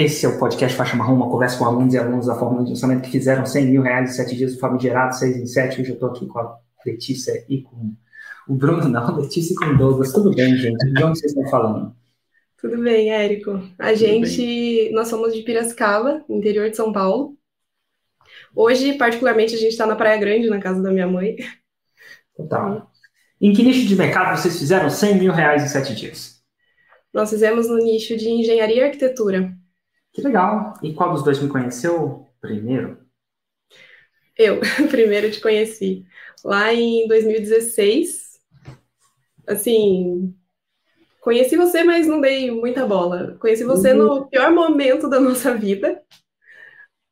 Esse é o podcast Faixa Marrom, uma conversa com alunos e alunos da Fórmula de Lançamento que fizeram 100 mil reais em 7 dias, o famigerado 6 em 7. Hoje eu estou aqui com a Letícia e com o Bruno, não, Letícia e com o Douglas. Tudo bem, gente? De onde vocês estão falando? Tudo bem, Érico. A gente, nós somos de Piracicaba, interior de São Paulo. Hoje, particularmente, a gente está na Praia Grande, na casa da minha mãe. Total. Em que nicho de mercado vocês fizeram 100 mil reais em 7 dias? Nós fizemos no nicho de engenharia e arquitetura. Que legal. E qual dos dois me conheceu primeiro? Eu, primeiro te conheci. Lá em 2016, assim, conheci você, mas não dei muita bola. Conheci você uhum. no pior momento da nossa vida,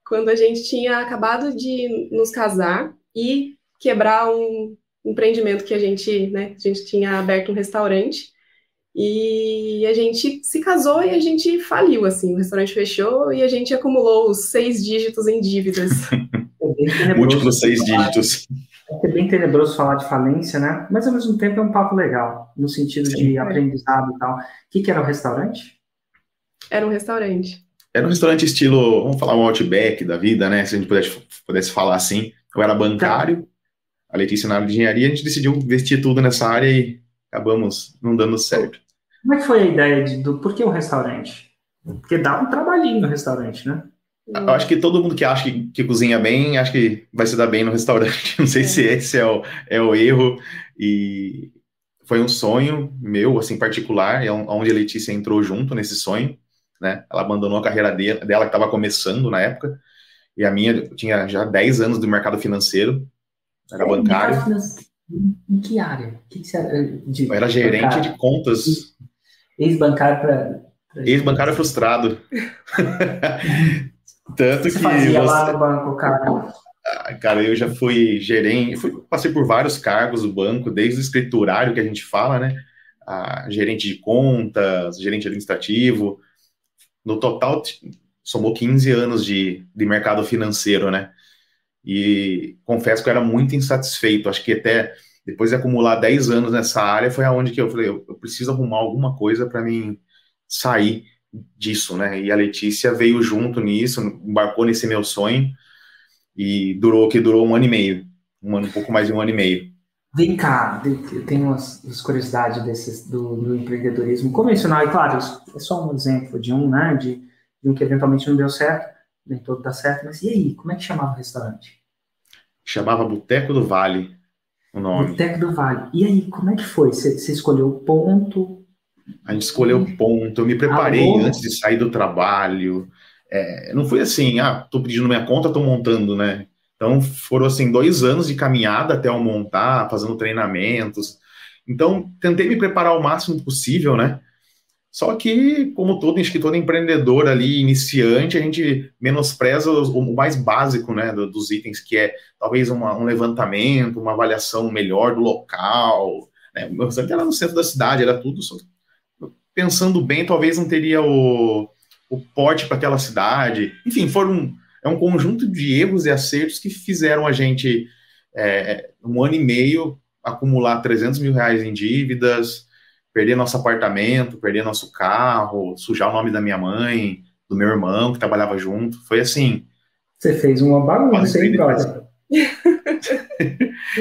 quando a gente tinha acabado de nos casar e quebrar um empreendimento que a gente, né, a gente tinha aberto um restaurante. E a gente se casou e a gente faliu, assim. O restaurante fechou e a gente acumulou os seis dígitos em dívidas. É Múltiplos seis dígitos. É bem tenebroso falar de falência, né? Mas ao mesmo tempo é um papo legal, no sentido Sim, de é. aprendizado e tal. O que, que era o restaurante? Era um restaurante. Era um restaurante estilo, vamos falar um outback da vida, né? Se a gente pudesse, pudesse falar assim. Eu era bancário, a Letícia na área de engenharia, a gente decidiu investir tudo nessa área e acabamos não dando certo. Como é que foi a ideia de, do por que o restaurante? Porque dá um trabalhinho no restaurante, né? Eu acho que todo mundo que acha que, que, cozinha bem, acho que vai se dar bem no restaurante. Não sei é. se esse é o, é o erro. E foi um sonho meu, assim, particular, é onde a Letícia entrou junto nesse sonho, né? Ela abandonou a carreira dela, que estava começando na época, e a minha tinha já 10 anos do mercado financeiro, era é, bancário. Em que área? Que que era, de, Eu era gerente bancário. de contas. Ex-bancário para. Ex-bancário frustrado. Tanto que. Fazia você... lá no banco, cara. Ah, cara, eu já fui gerente, fui, passei por vários cargos do banco, desde o escriturário que a gente fala, né? A gerente de contas, gerente administrativo. No total, somou 15 anos de, de mercado financeiro, né? E confesso que eu era muito insatisfeito. Acho que até depois de acumular 10 anos nessa área, foi aonde que eu falei, eu, eu preciso arrumar alguma coisa para mim sair disso, né? E a Letícia veio junto nisso, embarcou nesse meu sonho e durou que durou um ano e meio, um ano, um pouco mais de um ano e meio. Vem cá, eu tenho umas, umas curiosidades desses, do, do, empreendedorismo convencional, e claro, é só um exemplo de um, né? De, de um que eventualmente não deu certo, nem todo dá certo, mas e aí, como é que chamava o restaurante? Chamava Boteco do Vale, o nome. Boteco do Vale. E aí, como é que foi? Você, você escolheu o ponto, a gente escolheu o ponto, eu me preparei ah, antes de sair do trabalho. É, não foi assim, ah, tô pedindo minha conta, tô montando, né? Então foram assim dois anos de caminhada até eu montar, fazendo treinamentos. Então tentei me preparar o máximo possível, né? Só que, como todo, todo empreendedor ali, iniciante, a gente menospreza o, mais básico, né, dos itens, que é talvez uma, um levantamento, uma avaliação melhor do local. Né? O meu restaurante era no centro da cidade, era tudo pensando bem, talvez não teria o, o porte para aquela cidade. Enfim, foram é um conjunto de erros e acertos que fizeram a gente, é, um ano e meio, acumular 300 mil reais em dívidas, perder nosso apartamento, perder nosso carro, sujar o nome da minha mãe, do meu irmão que trabalhava junto. Foi assim. Você fez uma bagunça, hein, brother?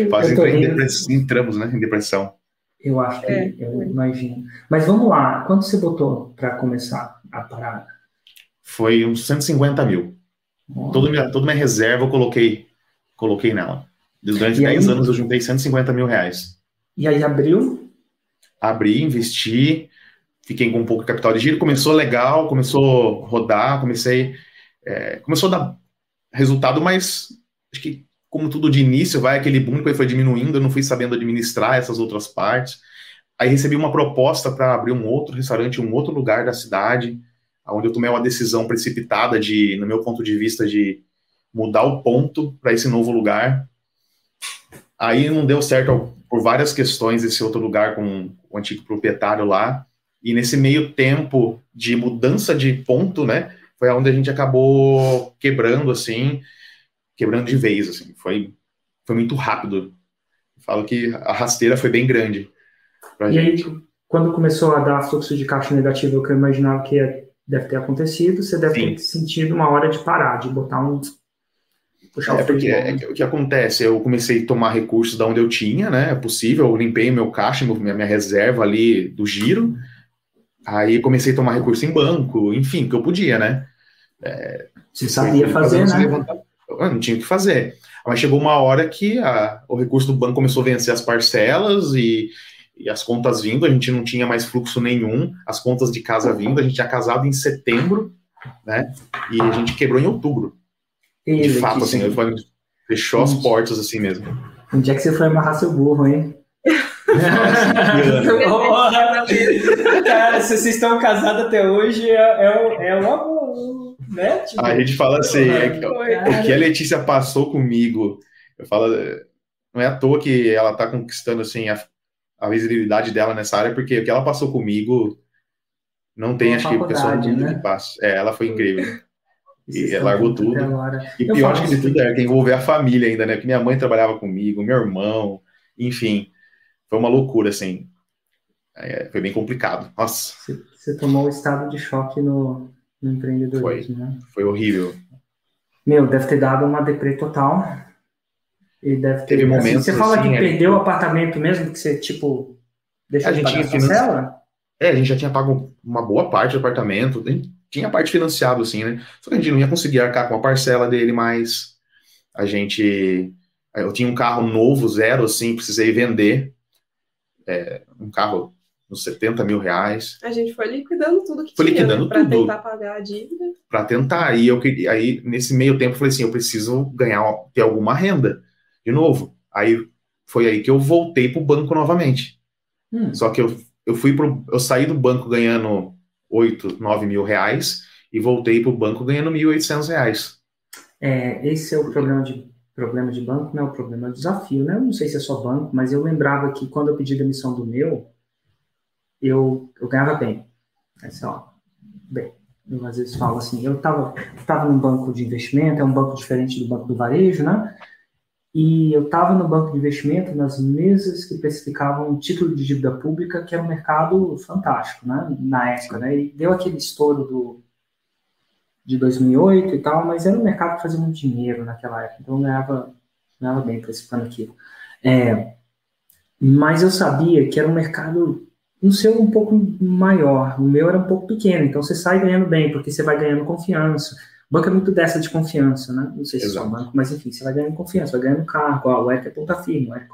Quase entrei em depressão, entramos, né, em depressão. Eu acho que, é. eu imagino. Mas vamos lá, quanto você botou para começar a parada? Foi uns 150 mil. Toda minha, toda minha reserva eu coloquei, coloquei nela. Durante e 10 aí, anos eu juntei 150 mil reais. E aí abriu? Abri, investi, fiquei com um pouco de capital de giro, começou legal, começou a rodar, comecei. É, começou a dar resultado, mas acho que como tudo de início, vai aquele boom que foi diminuindo, eu não fui sabendo administrar essas outras partes. Aí recebi uma proposta para abrir um outro restaurante um outro lugar da cidade, onde eu tomei uma decisão precipitada de, no meu ponto de vista, de mudar o ponto para esse novo lugar. Aí não deu certo por várias questões esse outro lugar com o antigo proprietário lá. E nesse meio tempo de mudança de ponto, né, foi onde a gente acabou quebrando assim quebrando de vez, assim, foi, foi muito rápido. falo que a rasteira foi bem grande pra e gente. aí, quando começou a dar fluxo de caixa negativo, que eu imaginava que deve ter acontecido, você deve Sim. ter sentido uma hora de parar, de botar um. Puxar é, porque é, o que acontece? Eu comecei a tomar recursos da onde eu tinha, né? É possível, eu limpei meu caixa, minha, minha reserva ali do giro. Aí comecei a tomar recurso em banco, enfim, que eu podia, né? É, você sabia fazer, né? Eu não tinha o que fazer. Mas chegou uma hora que a, o recurso do banco começou a vencer as parcelas e, e as contas vindo, a gente não tinha mais fluxo nenhum, as contas de casa vindo, a gente tinha casado em setembro, né? E a gente quebrou em outubro. E de fato, assim, fechou as portas assim mesmo. Onde é que você foi amarrar seu burro, hein? Cara, se vocês estão casados até hoje, é, é, é um amor, né? Tipo, a gente fala assim, é que, o que a Letícia passou comigo, eu falo, não é à toa que ela tá conquistando, assim, a, a visibilidade dela nessa área, porque o que ela passou comigo, não tem, Uma acho que, pessoa né? que passa. É, ela foi incrível. E largou tudo. E pior acho que de tudo é que envolver a família ainda, né? Porque minha mãe trabalhava comigo, meu irmão, enfim foi uma loucura, assim. É, foi bem complicado. Nossa. Você, você tomou o estado de choque no, no empreendedorismo, foi, né? Foi horrível. Meu, deve ter dado uma deprê total. E deve ter, Teve assim, momentos. Você fala assim, que perdeu o apartamento mesmo, que você, tipo, deixou a de gente tinha financi... É, a gente já tinha pago uma boa parte do apartamento, tinha parte financiado, assim, né? Só que a gente não ia conseguir arcar com a parcela dele, mas a gente. Eu tinha um carro novo, zero, assim, precisei vender é, um carro uns 70 mil reais. A gente foi liquidando tudo que foi tinha, liquidando né? Para tentar pagar a dívida. Para tentar. E eu queria, aí, nesse meio tempo, eu falei assim: eu preciso ganhar, ter alguma renda de novo. Aí foi aí que eu voltei para o banco novamente. Hum. Só que eu, eu fui pro. Eu saí do banco ganhando 8, 9 mil reais e voltei para o banco ganhando 1.800 reais. É, esse é o problema de problema de banco não é o problema, é o desafio, né? Eu não sei se é só banco, mas eu lembrava que quando eu pedi demissão do meu, eu, eu ganhava bem. Assim, ó, bem, eu às vezes falo assim, eu estava tava num banco de investimento, é um banco diferente do banco do varejo, né? E eu estava no banco de investimento nas mesas que especificavam título de dívida pública, que era um mercado fantástico, né? Na época, né? E deu aquele estouro do de 2008 e tal, mas era um mercado que fazia muito dinheiro naquela época, então eu ganhava, ganhava bem participando aquilo. É, mas eu sabia que era um mercado, no seu, um pouco maior, o meu era um pouco pequeno, então você sai ganhando bem, porque você vai ganhando confiança. Banco é muito dessa de confiança, né? Não sei se Exato. é só banco, mas enfim, você vai ganhando confiança, vai ganhando cargo, ó, o ERC é ponta firme, o ERC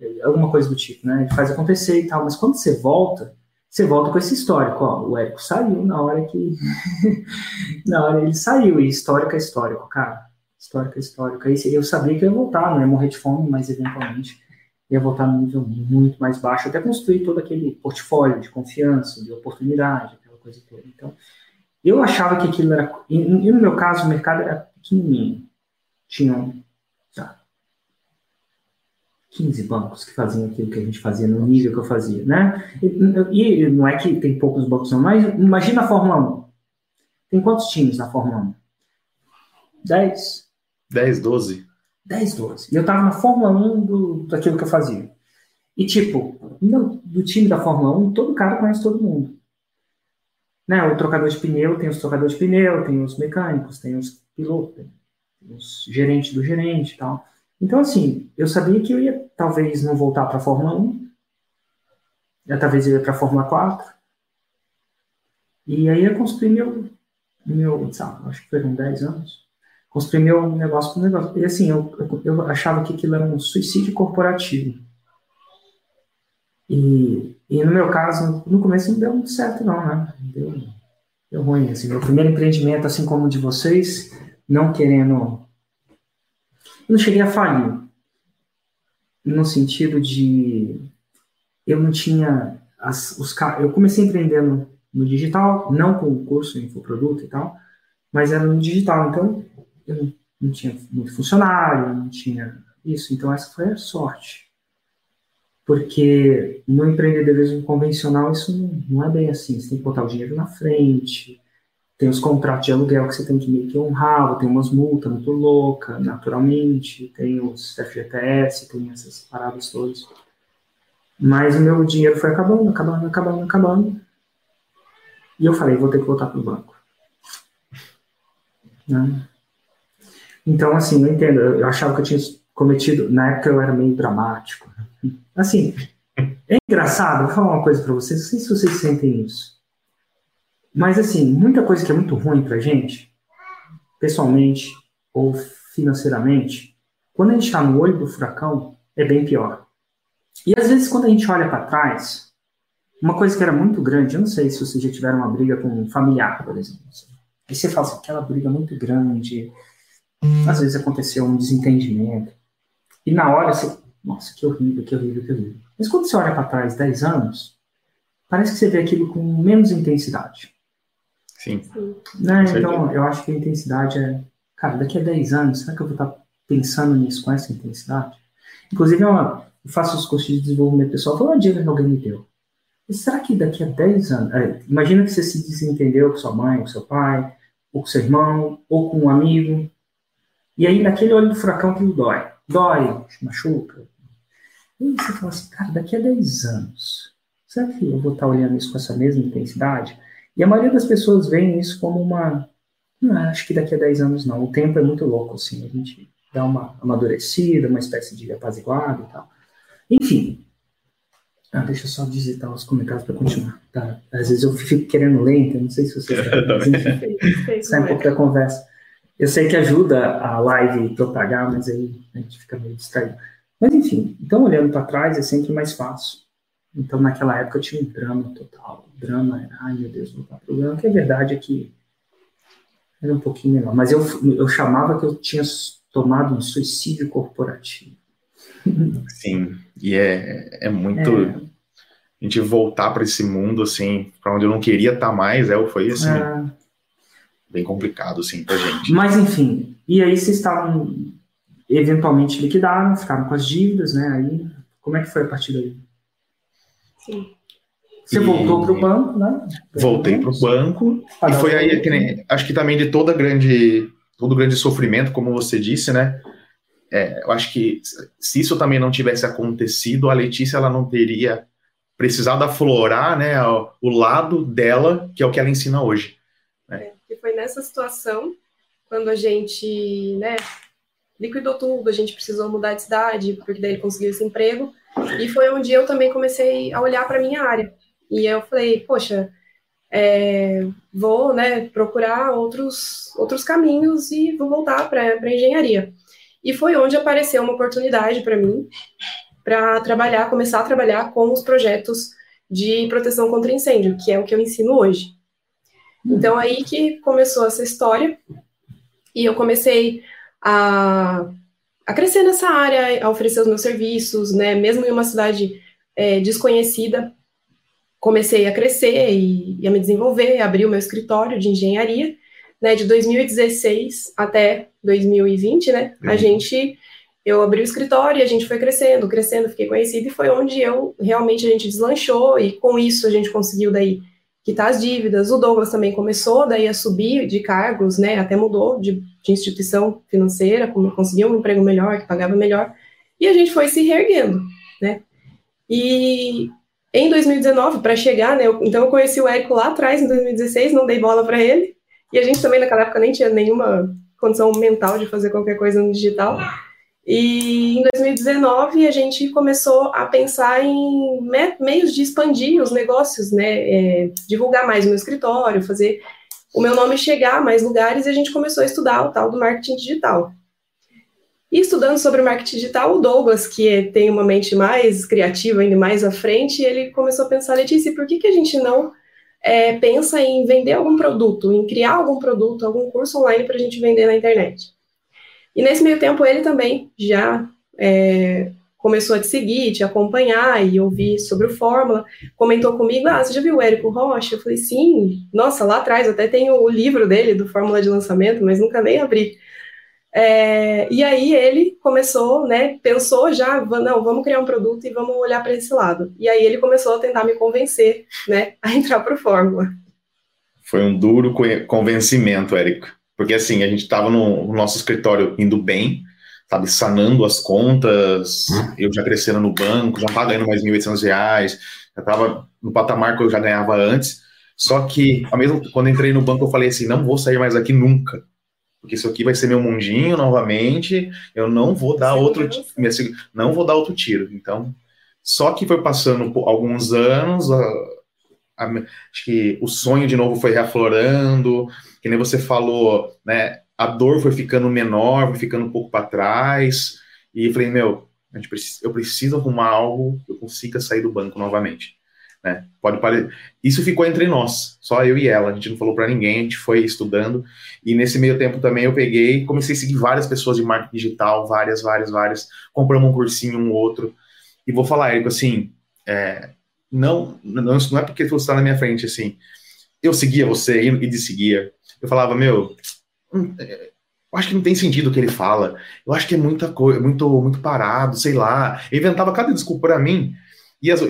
é alguma coisa do tipo, né? Ele faz acontecer e tal, mas quando você volta, você volta com esse histórico, ó, o Érico saiu na hora que. na hora ele saiu, e histórico é histórico, cara. Histórico é histórico. Aí eu sabia que eu ia voltar, não ia morrer de fome, mas eventualmente ia voltar num nível muito mais baixo, até construir todo aquele portfólio de confiança, de oportunidade, aquela coisa toda. Então, eu achava que aquilo era. E no meu caso, o mercado era pequenininho. Tinham 15 bancos que faziam aquilo que a gente fazia no nível que eu fazia, né? E, e não é que tem poucos bancos não, mas imagina a Fórmula 1. Tem quantos times na Fórmula 1? 10? 10, 12. 10, 12. E eu tava na Fórmula 1 do, daquilo que eu fazia. E, tipo, no, do time da Fórmula 1, todo cara conhece todo mundo. Né? O trocador de pneu, tem os trocadores de pneu, tem os mecânicos, tem os pilotos, tem os gerentes do gerente e tal. Então, assim, eu sabia que eu ia talvez não voltar para a Fórmula 1, eu, talvez eu ia para a Fórmula 4, e aí eu construí meu, meu sabe, acho que foram 10 anos, construí meu negócio com negócio. E assim, eu, eu achava que aquilo era um suicídio corporativo. E, e no meu caso, no começo não deu muito certo, não, né? Deu, deu ruim. Assim, meu primeiro empreendimento, assim como o de vocês, não querendo eu não cheguei a falir, no sentido de eu não tinha as, os eu comecei empreendendo no digital, não com o curso em infoproduto e tal, mas era no digital, então eu não, não tinha muito funcionário, não tinha isso, então essa foi a sorte. Porque no empreendedorismo convencional isso não, é bem assim, você tem que botar o dinheiro na frente, tem os contratos de aluguel que você tem que meio que honrar, tem umas multas muito loucas, naturalmente, tem os FGTS, tem essas paradas todas. Mas o meu dinheiro foi acabando, acabando, acabando, acabando. E eu falei, vou ter que voltar para o banco. Né? Então, assim, eu entendo. Eu achava que eu tinha cometido. Na época eu era meio dramático. Assim, é engraçado. Vou falar uma coisa para vocês. Não sei se vocês sentem isso. Mas, assim, muita coisa que é muito ruim para gente, pessoalmente ou financeiramente, quando a gente está no olho do furacão, é bem pior. E às vezes, quando a gente olha para trás, uma coisa que era muito grande, eu não sei se vocês já tiveram uma briga com um familiar, por exemplo. Aí você fala assim, aquela briga muito grande, às vezes aconteceu um desentendimento, e na hora você, nossa, que horrível, que horrível, que horrível. Mas quando você olha para trás 10 anos, parece que você vê aquilo com menos intensidade. Sim. Né? Então, eu acho que a intensidade é, cara, daqui a 10 anos, será que eu vou estar pensando nisso com essa intensidade? Inclusive, é uma, eu faço os cursos de desenvolvimento pessoal, foi uma dica que alguém me deu. E será que daqui a 10 anos, é, imagina que você se desentendeu com sua mãe, com seu pai, ou com seu irmão, ou com um amigo, e aí naquele olho do furacão aquilo dói. Dói, machuca. E você fala assim, cara, daqui a 10 anos, será que eu vou estar olhando isso com essa mesma intensidade? E a maioria das pessoas veem isso como uma. Não, acho que daqui a 10 anos não. O tempo é muito louco, assim. A gente dá uma amadurecida, uma espécie de apaziguado e tal. Enfim. Ah, deixa eu só digitar os comentários para continuar. Tá? Às vezes eu fico querendo ler, então não sei se vocês querem, mas enfim, sai um pouco da conversa. Eu sei que ajuda a live propagar, mas aí a gente fica meio distraído. Mas enfim, então olhando para trás é sempre mais fácil. Então naquela época eu tinha um drama total. O drama era, ai meu Deus, voltar para o drama, que a verdade é que era um pouquinho menor. Mas eu, eu chamava que eu tinha tomado um suicídio corporativo. Sim, e é, é muito. É. A gente voltar para esse mundo, assim, para onde eu não queria estar tá mais, é, foi assim. É. Bem complicado, assim, pra gente. Mas, enfim, e aí vocês estavam eventualmente liquidaram, ficaram com as dívidas, né? Aí, como é que foi a partir daí? Sim. Você e... voltou para o banco, né? Voltei para o banco. e foi aí que nem, acho que também de toda grande, todo grande sofrimento, como você disse, né? É, eu acho que se isso também não tivesse acontecido, a Letícia ela não teria precisado aflorar né, o lado dela, que é o que ela ensina hoje. Né? É, e foi nessa situação, quando a gente né, liquidou tudo, a gente precisou mudar de cidade, porque daí ele conseguiu esse emprego, e foi onde eu também comecei a olhar para minha área. E eu falei, poxa, é, vou né, procurar outros, outros caminhos e vou voltar para a engenharia. E foi onde apareceu uma oportunidade para mim para trabalhar, começar a trabalhar com os projetos de proteção contra incêndio, que é o que eu ensino hoje. Então aí que começou essa história e eu comecei a, a crescer nessa área, a oferecer os meus serviços, né? Mesmo em uma cidade é, desconhecida, comecei a crescer e, e, a me desenvolver, abri o meu escritório de engenharia, né? De 2016 até 2020, né? Uhum. A gente eu abri o escritório e a gente foi crescendo, crescendo, fiquei conhecida e foi onde eu realmente a gente deslanchou e com isso a gente conseguiu daí quitar as dívidas. O Douglas também começou daí a subir de cargos, né? Até mudou de, de instituição financeira, conseguiu um emprego melhor, que pagava melhor, e a gente foi se reerguendo, né? E em 2019, para chegar, né? Eu, então eu conheci o Érico lá atrás, em 2016, não dei bola para ele, e a gente também naquela época nem tinha nenhuma condição mental de fazer qualquer coisa no digital. E em 2019 a gente começou a pensar em meios de expandir os negócios, né? É, divulgar mais o meu escritório, fazer o meu nome chegar a mais lugares e a gente começou a estudar o tal do marketing digital. E estudando sobre marketing digital, o Douglas, que tem uma mente mais criativa, ainda mais à frente, ele começou a pensar, Letícia, por que, que a gente não é, pensa em vender algum produto, em criar algum produto, algum curso online para a gente vender na internet? E nesse meio tempo ele também já é, começou a te seguir, te acompanhar e ouvir sobre o Fórmula, comentou comigo, ah, você já viu o Érico Rocha? Eu falei, sim, nossa, lá atrás até tenho o livro dele, do Fórmula de Lançamento, mas nunca nem abri. É, e aí ele começou, né, pensou já, não, vamos criar um produto e vamos olhar para esse lado. E aí ele começou a tentar me convencer, né, a entrar para o Fórmula. Foi um duro convencimento, Érico. Porque assim, a gente estava no, no, nosso escritório indo bem, sabe, sanando as contas, hum. eu já crescendo no banco, já estava ganhando mais R$ 1.800, já estava no patamar que eu já ganhava antes. Só que, ao mesmo quando entrei no banco, eu falei assim: não vou sair mais aqui nunca. Porque isso aqui vai ser meu mundinho novamente. Eu não vou dar outro, não vou dar outro tiro. Então, só que foi passando alguns anos, a, a, acho que o sonho de novo foi reaflorando. Que nem você falou, né? A dor foi ficando menor, foi ficando um pouco para trás. E falei, meu, eu preciso arrumar algo que eu consiga sair do banco novamente. Né? Pode pare... Isso ficou entre nós, só eu e ela. A gente não falou para ninguém, a gente foi estudando. E nesse meio tempo também eu peguei, comecei a seguir várias pessoas de marketing digital, várias, várias, várias. Compramos um cursinho, um outro. E vou falar, Érico, assim, é... não, não, não é porque você está na minha frente, assim. Eu seguia você e de seguia. Eu falava, meu, hum, é, eu acho que não tem sentido o que ele fala. Eu acho que é muita coisa, muito, muito parado, sei lá. Eu inventava cada desculpa para mim. E as,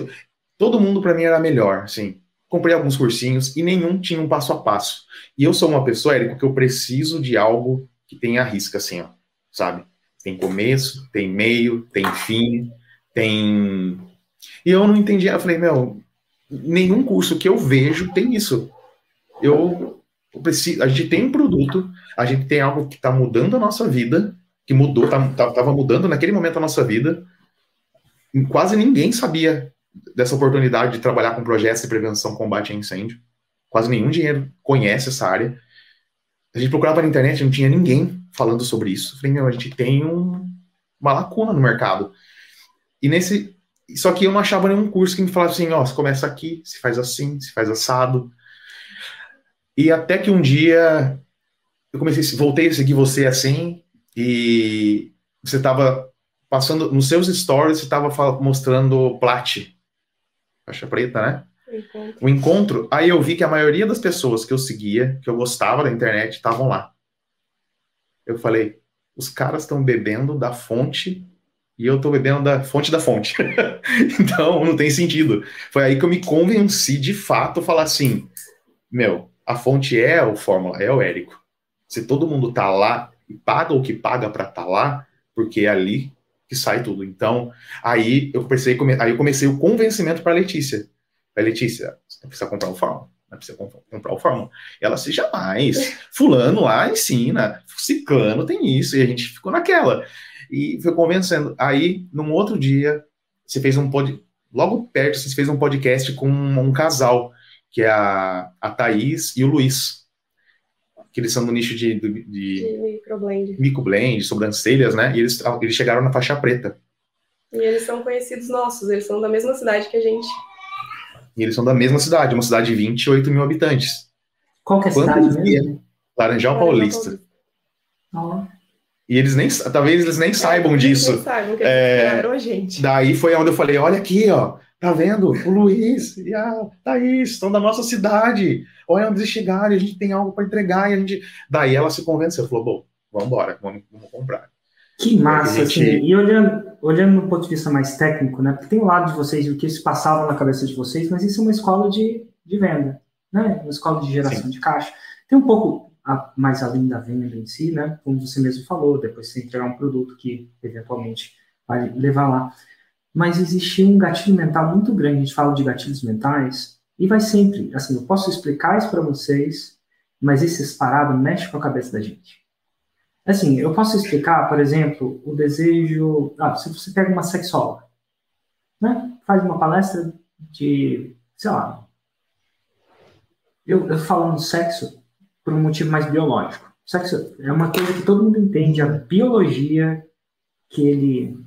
Todo mundo para mim era melhor, assim. Comprei alguns cursinhos e nenhum tinha um passo a passo. E eu sou uma pessoa, Érico, que eu preciso de algo que tenha risca, assim, ó, sabe? Tem começo, tem meio, tem fim, tem. E eu não entendia. Eu falei, meu, nenhum curso que eu vejo tem isso. Eu, eu preciso. A gente tem um produto, a gente tem algo que está mudando a nossa vida, que mudou, tá, tá, tava mudando naquele momento a nossa vida. Quase ninguém sabia dessa oportunidade de trabalhar com projetos de prevenção, combate a incêndio. Quase nenhum dinheiro conhece essa área. A gente procurava na internet, não tinha ninguém falando sobre isso. falei, meu, a gente tem um, uma lacuna no mercado. E nesse. Só que eu não achava nenhum curso que me falasse assim, ó, você começa aqui, se faz assim, se faz assado. E até que um dia eu comecei, voltei a seguir você assim, e você estava passando nos seus stories, você estava mostrando Plat, faixa preta, né? Encontro. O encontro. Aí eu vi que a maioria das pessoas que eu seguia, que eu gostava da internet, estavam lá. Eu falei, os caras estão bebendo da fonte e eu estou bebendo da fonte da fonte. então não tem sentido. Foi aí que eu me convenci de fato falar assim: meu, a fonte é o Fórmula, é o Érico. Se todo mundo tá lá e paga o que paga para tá lá, porque é ali que sai tudo. Então, aí eu comecei, aí eu comecei o convencimento para Letícia. Para Letícia, você precisa comprar o Fórmula. Não precisa comprar o Fórmula. Ela se jamais. Fulano lá ensina, Ciclano tem isso, e a gente ficou naquela. E foi convencendo. Aí, num outro dia, você fez um pod... Logo perto, você fez um podcast com um casal, que é a, a Thaís e o Luiz que eles são do nicho de, de, de, microblend. microblend, sobrancelhas, né? E eles, eles chegaram na faixa preta. E eles são conhecidos nossos, eles são da mesma cidade que a gente. E eles são da mesma cidade, uma cidade de 28 mil habitantes. Qual que é a cidade mesmo? Laranjal Paulista. Oh. E eles nem, talvez eles nem é, saibam disso. Nem saibam que é, a gente. Daí foi onde eu falei, olha aqui, ó, Tá vendo? O Luiz e a Thaís estão da nossa cidade. Olha onde eles chegaram, a gente tem algo para entregar. E a gente... Daí ela se convenceu, falou: bom, vamos embora, vamos, vamos comprar. Que massa, gente... assim. E olhando, olhando no ponto de vista mais técnico, né? Porque tem o lado de vocês, o que se passava na cabeça de vocês, mas isso é uma escola de, de venda, né? Uma escola de geração Sim. de caixa. Tem um pouco a, mais além da venda em si, né? Como você mesmo falou, depois você entregar um produto que eventualmente vai levar lá mas existia um gatilho mental muito grande. A gente fala de gatilhos mentais, e vai sempre, assim, eu posso explicar isso para vocês, mas esse parado mexe com a cabeça da gente. Assim, eu posso explicar, por exemplo, o desejo. Ah, se você pega uma sexóloga, né? Faz uma palestra de, sei lá. Eu, eu falando sexo por um motivo mais biológico. Sexo é uma coisa que todo mundo entende, a biologia que ele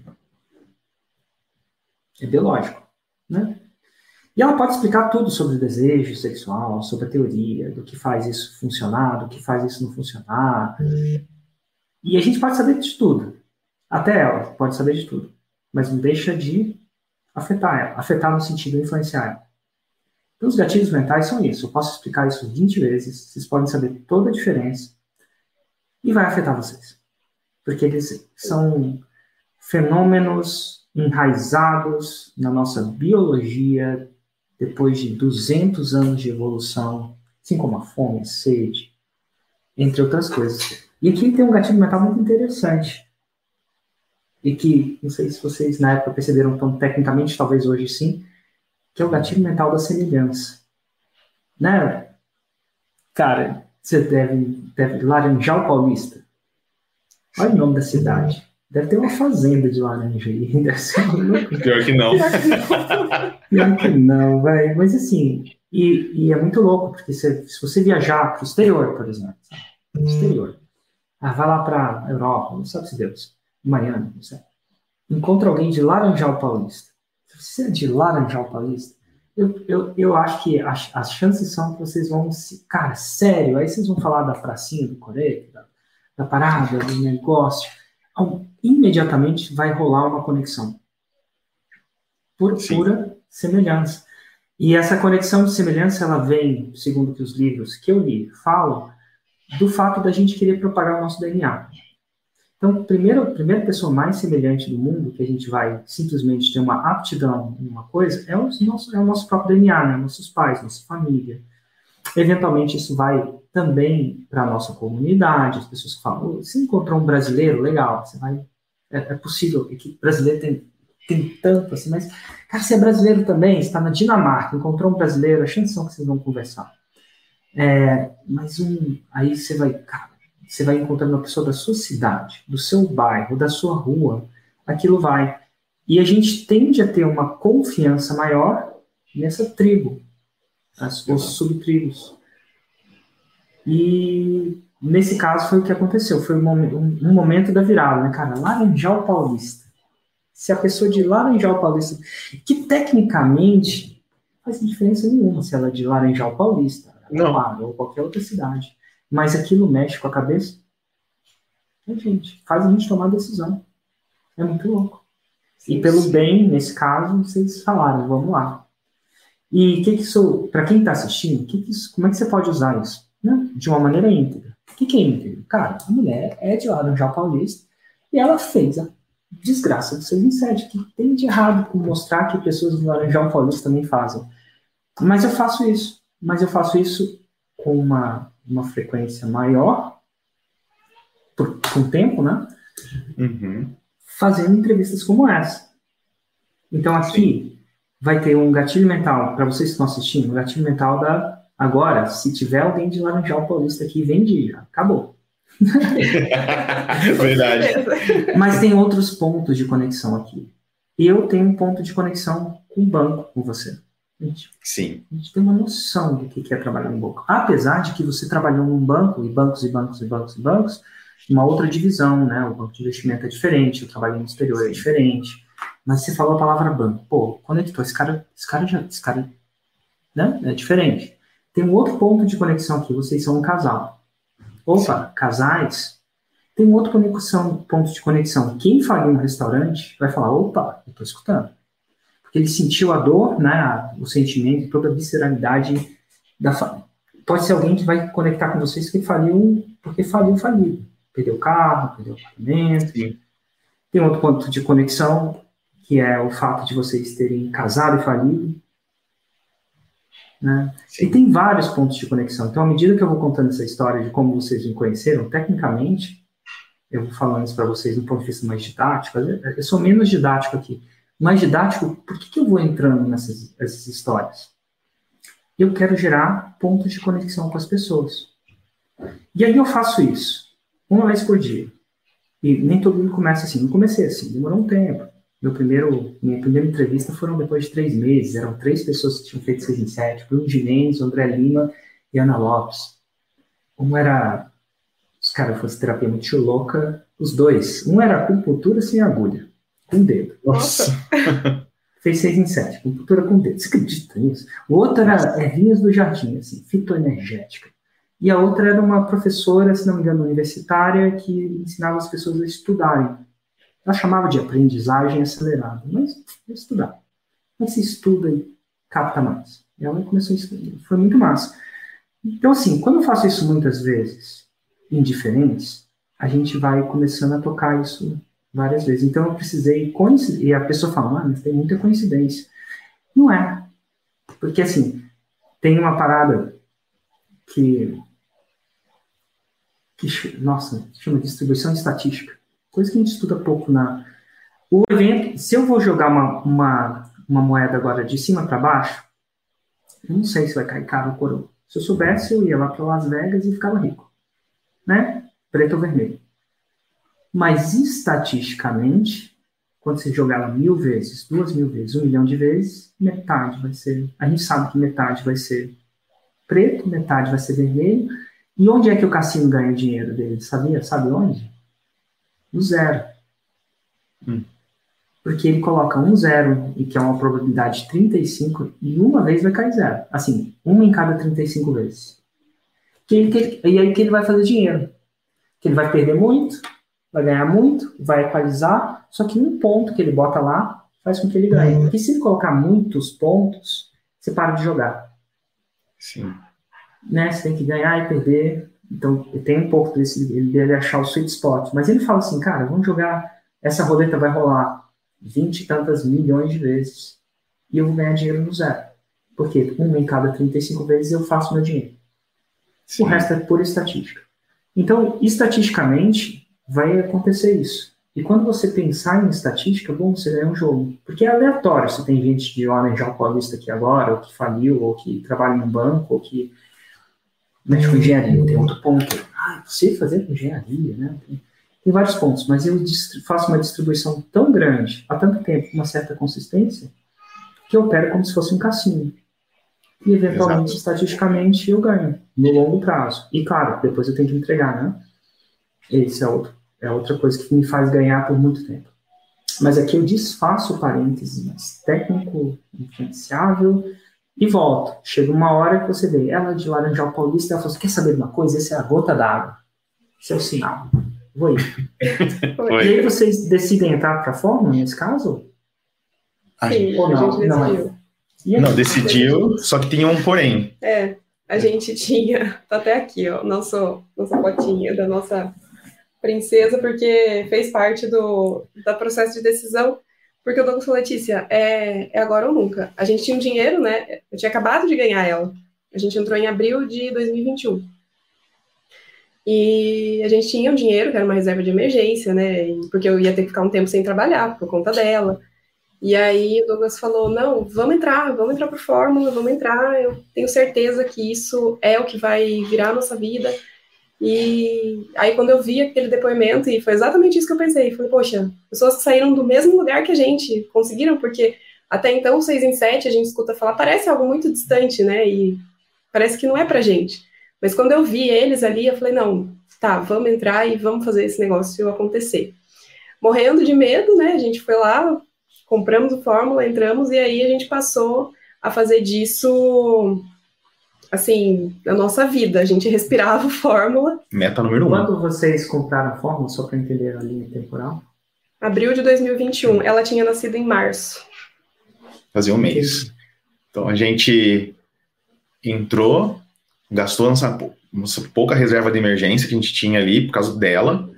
é biológico, né? E ela pode explicar tudo sobre o desejo sexual, sobre a teoria, do que faz isso funcionar, do que faz isso não funcionar. E a gente pode saber de tudo. Até ela pode saber de tudo. Mas não deixa de afetar ela. Afetar no sentido de influenciar ela. Então, os gatilhos mentais são isso. Eu posso explicar isso 20 vezes. Vocês podem saber toda a diferença. E vai afetar vocês. Porque eles são fenômenos enraizados na nossa biologia depois de 200 anos de evolução, assim como a fome, a sede, entre outras coisas. E aqui tem um gatilho mental muito interessante. E que, não sei se vocês na época perceberam tão tecnicamente, talvez hoje sim, que é o gatilho mental da semelhança. né? Cara, você deve, deve Laranjal Paulista. Olha o nome da cidade. Deve ter uma fazenda de laranja aí. Deve ser Pior que não. Pior que não, velho. Mas assim, e, e, é muito louco, porque se, se você viajar para o exterior, por exemplo, sabe? exterior, ah, vai lá para Europa, não sabe se Deus, Miami, não sei. Encontra alguém de Laranjal Paulista. Se você é de Laranjal Paulista, eu, eu, eu acho que as, as chances são que vocês vão se. Cara, sério, aí vocês vão falar da pracinha do Coreia, da, da parada, do negócio imediatamente vai rolar uma conexão. Por Sim. pura semelhança. E essa conexão de semelhança, ela vem, segundo que os livros que eu li falam, do fato da gente querer propagar o nosso DNA. Então, primeiro, a primeira pessoa mais semelhante do mundo, que a gente vai simplesmente ter uma aptidão em uma coisa, é o nosso, é o nosso próprio DNA, né? nossos pais, nossa família. Eventualmente, isso vai também para a nossa comunidade, as pessoas que falam, você encontrou um brasileiro, legal, você vai, é, é possível, é que brasileiro tem, tem tanto assim, mas, cara, você é brasileiro também, está na Dinamarca, encontrou um brasileiro, a chance são que vocês vão conversar. É, mas um, aí você vai, cara, você vai encontrando uma pessoa da sua cidade, do seu bairro, da sua rua, aquilo vai. E a gente tende a ter uma confiança maior nessa tribo, as, os subtribos. E nesse caso foi o que aconteceu, foi um, um, momento da virada, né, cara? Laranjal Paulista. Se a pessoa de Laranjal Paulista, que tecnicamente faz diferença nenhuma se ela é de Laranjal Paulista, não. Claro, ou qualquer outra cidade, mas aquilo mexe com a cabeça, é, gente, faz a gente tomar decisão. É muito louco. Sim, e pelo sim. bem, nesse caso, vocês falaram, vamos lá. E que que isso, para quem está assistindo, que que isso, como é que você pode usar isso? Né, de uma maneira íntegra. O que, que é íntegro? Cara, a mulher é de Laranjal Paulista e ela fez a desgraça do 6 em 7, que tem de errado com mostrar que pessoas de Laranjal Paulista também fazem. Mas eu faço isso. Mas eu faço isso com uma, uma frequência maior, por, com tempo, né? Uhum. Fazendo entrevistas como essa. Então aqui vai ter um gatilho mental, para vocês que estão assistindo, um gatilho mental da Agora, se tiver alguém de Laranjal Paulista aqui, vende já. Acabou. Verdade. Mas tem outros pontos de conexão aqui. Eu tenho um ponto de conexão com o banco, com você. A gente, Sim. A gente tem uma noção do que é trabalhar no banco. Apesar de que você trabalhou num banco, e bancos, e bancos, e bancos, e bancos, uma outra divisão, né? O banco de investimento é diferente, o trabalho no exterior é diferente. Mas você falou a palavra banco. Pô, conectou. Esse cara, esse cara já. Esse cara né? é diferente. Tem um outro ponto de conexão aqui, vocês são um casal. Opa, Sim. casais. Tem um outro conexão, ponto de conexão. Quem faria um restaurante vai falar, opa, eu estou escutando. Porque ele sentiu a dor, né, o sentimento, toda a visceralidade da família. Pode ser alguém que vai conectar com vocês que faliu, porque faliu falido. Perdeu o carro, perdeu o apartamento. Sim. Tem outro ponto de conexão, que é o fato de vocês terem casado e falido. Né? E tem vários pontos de conexão. Então, à medida que eu vou contando essa história de como vocês me conheceram, tecnicamente, eu vou falando isso para vocês do ponto de vista mais didático. Eu sou menos didático aqui. Mais didático, por que, que eu vou entrando nessas essas histórias? Eu quero gerar pontos de conexão com as pessoas. E aí eu faço isso, uma vez por dia. E nem todo mundo começa assim. Não comecei assim, demorou um tempo. Meu primeiro, minha primeira entrevista foram depois de três meses. Eram três pessoas que tinham feito 6 em 7. Bruno Ginenez, André Lima e Ana Lopes. Um era... Os caras fossem terapia muito louca. Os dois. Um era acupuntura sem agulha. Com dedo. Nossa! Fez 6 em 7. Acupuntura com dedo. Você acredita nisso? O outro era ervinhas do jardim, assim, fitoenergética. E a outra era uma professora, se não me engano, universitária, que ensinava as pessoas a estudarem ela chamava de aprendizagem acelerada, mas estudar. Como se estuda e capta mais? E ela começou a. Foi muito massa. Então, assim, quando eu faço isso muitas vezes, em diferentes, a gente vai começando a tocar isso várias vezes. Então, eu precisei coincidir. E a pessoa fala, ah, mas tem muita coincidência. Não é. Porque, assim, tem uma parada que. que nossa, chama distribuição estatística coisa que a gente estuda pouco na. O evento, se eu vou jogar uma, uma, uma moeda agora de cima para baixo, Eu não sei se vai cair caro ou coroa. Se eu soubesse, eu ia lá para Las Vegas e ficava rico. Né? Preto ou vermelho. Mas estatisticamente, quando você jogar ela mil vezes, duas mil vezes, um milhão de vezes, metade vai ser. A gente sabe que metade vai ser preto, metade vai ser vermelho. E onde é que o cassino ganha dinheiro dele? Sabia? Sabe onde? No zero. Hum. Porque ele coloca um zero, e que é uma probabilidade de 35, e uma vez vai cair zero. Assim, uma em cada 35 vezes. Que que, e aí que ele vai fazer dinheiro. Que ele vai perder muito, vai ganhar muito, vai equalizar, só que um ponto que ele bota lá faz com que ele ganhe. Porque se ele colocar muitos pontos, você para de jogar. Sim. Né? Você tem que ganhar e perder. Então, tem um pouco desse, dele achar o sweet spot. Mas ele fala assim, cara, vamos jogar, essa roleta vai rolar 20 e tantas milhões de vezes. E eu vou ganhar dinheiro no zero. Porque uma em cada 35 vezes eu faço meu dinheiro. Sim. O resto é pura estatística. Então, estatisticamente, vai acontecer isso. E quando você pensar em estatística, bom, você ganha um jogo. Porque é aleatório se tem gente de Laranjal Paulista aqui agora, ou que faliu, ou que trabalha em um banco, ou que mexe com engenharia. Tem outro ponto. Ah, você fazer com engenharia, né? Tem, tem vários pontos, mas eu faço uma distribuição tão grande, há tanto tempo, com uma certa consistência, que eu opero como se fosse um cassino. E, eventualmente, Exato. estatisticamente, eu ganho, no longo prazo. E, claro, depois eu tenho que entregar, né? Esse é outro é outra coisa que me faz ganhar por muito tempo. Mas aqui eu desfaço o parênteses mais técnico, influenciável, e volto. Chega uma hora que você vê ela de Laranjal Paulista, ela fala assim, quer saber de uma coisa? Essa é a gota d'água. Esse é o sinal. Vou ir. e aí vocês decidem entrar para a fórmula, nesse caso? Ou a gente não, decidiu. Não, não decidiu, só que tinha um porém. É, a gente tinha, tá até aqui, ó, nosso, nossa botinha da nossa princesa porque fez parte do, do processo de decisão. Porque o Douglas falou, Letícia, é, é agora ou nunca. A gente tinha um dinheiro, né? Eu tinha acabado de ganhar ela. A gente entrou em abril de 2021. E a gente tinha um dinheiro, que era uma reserva de emergência, né? Porque eu ia ter que ficar um tempo sem trabalhar por conta dela. E aí o Douglas falou: não, vamos entrar, vamos entrar por Fórmula, vamos entrar. Eu tenho certeza que isso é o que vai virar a nossa vida. E aí, quando eu vi aquele depoimento, e foi exatamente isso que eu pensei, falei, poxa, pessoas que saíram do mesmo lugar que a gente conseguiram, porque até então, seis em sete, a gente escuta falar, parece algo muito distante, né? E parece que não é pra gente. Mas quando eu vi eles ali, eu falei, não, tá, vamos entrar e vamos fazer esse negócio acontecer. Morrendo de medo, né? A gente foi lá, compramos o Fórmula, entramos, e aí a gente passou a fazer disso assim, na nossa vida. A gente respirava fórmula. Meta número um. Quando vocês compraram a fórmula, só para entender a linha temporal? Abril de 2021. Ela tinha nascido em março. Fazia um mês. Então a gente entrou, gastou nossa, nossa pouca reserva de emergência que a gente tinha ali por causa dela.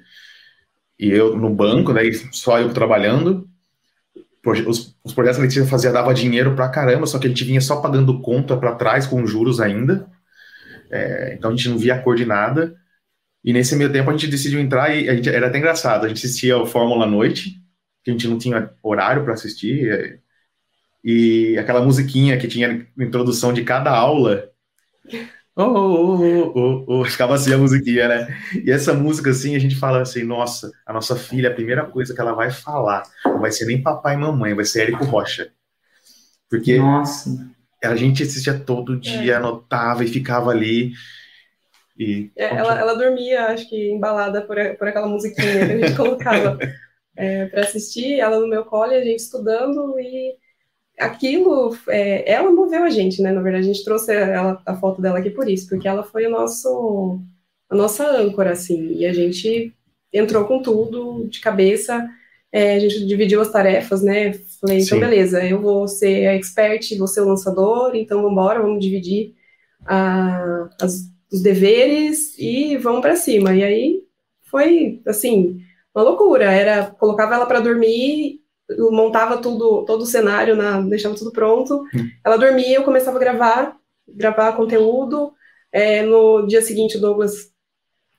E eu no banco, daí só eu trabalhando os, os projetos que a Letícia fazia dava dinheiro pra caramba, só que a gente vinha só pagando conta para trás com juros ainda. É, então a gente não via a cor de nada. E nesse meio tempo a gente decidiu entrar e a gente, era até engraçado. A gente assistia o Fórmula à noite, que a gente não tinha horário para assistir. É, e aquela musiquinha que tinha introdução de cada aula oh, oh, oh, oh, oh, ficava assim a musiquinha, né? E essa música, assim, a gente fala assim, nossa, a nossa filha, a primeira coisa que ela vai falar vai ser nem papai e mamãe, vai ser Érico Rocha. Porque nossa. a gente assistia todo dia, é. anotava e ficava ali. E... É, ela, ela dormia, acho que, embalada por, por aquela musiquinha que a gente colocava é, para assistir, ela no meu colo, a gente estudando e aquilo, é, ela moveu a gente, né? Na verdade, a gente trouxe ela, a foto dela aqui por isso, porque ela foi o nosso, a nossa âncora, assim, e a gente entrou com tudo de cabeça. É, a gente dividiu as tarefas, né? Falei, então, Sim. então beleza, eu vou ser a expert, vou ser o lançador, então vamos embora, vamos dividir a, as, os deveres e vamos para cima. E aí foi, assim, uma loucura. Era, colocava ela para dormir montava tudo, todo o cenário, na, deixava tudo pronto. Hum. Ela dormia, eu começava a gravar, gravar conteúdo. É, no dia seguinte, o Douglas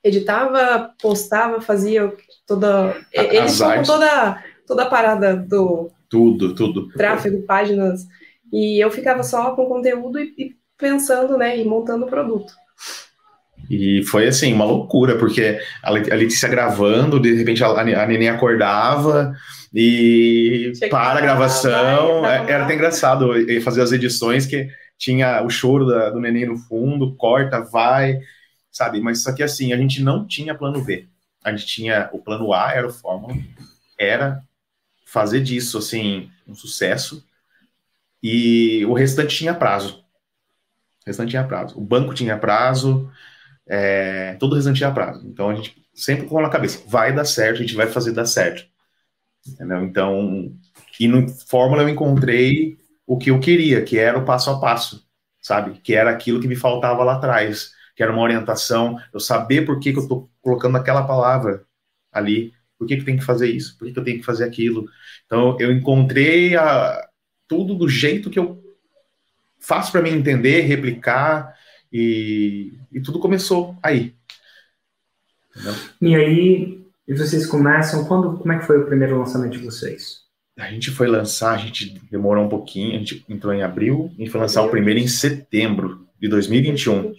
editava, postava, fazia toda. Ele toda, toda a parada do. Tudo, tudo. Tráfego, páginas. E eu ficava só com conteúdo e, e pensando, né, e montando o produto. E foi assim, uma loucura, porque a Letícia gravando, de repente a, a neném acordava e para a gravação. Vai, é, era até engraçado fazer as edições que tinha o choro da, do neném no fundo, corta, vai, sabe? Mas só que assim, a gente não tinha plano B. A gente tinha o plano A, era o Fórmula, era fazer disso, assim, um sucesso, e o restante tinha prazo. O restante tinha prazo. O banco tinha prazo, é, todo o restante tinha prazo. Então a gente sempre com na cabeça, vai dar certo, a gente vai fazer dar certo. Entendeu? Então, e no Fórmula eu encontrei o que eu queria, que era o passo a passo, sabe? Que era aquilo que me faltava lá atrás, que era uma orientação, eu saber por que, que eu estou colocando aquela palavra ali, por que, que tem que fazer isso, por que, que eu tenho que fazer aquilo. Então, eu encontrei a, tudo do jeito que eu faço para mim entender, replicar, e, e tudo começou aí. Entendeu? E aí, e vocês começam, quando, como é que foi o primeiro lançamento de vocês? A gente foi lançar, a gente demorou um pouquinho, a gente entrou em abril e foi lançar o primeiro em setembro de 2021.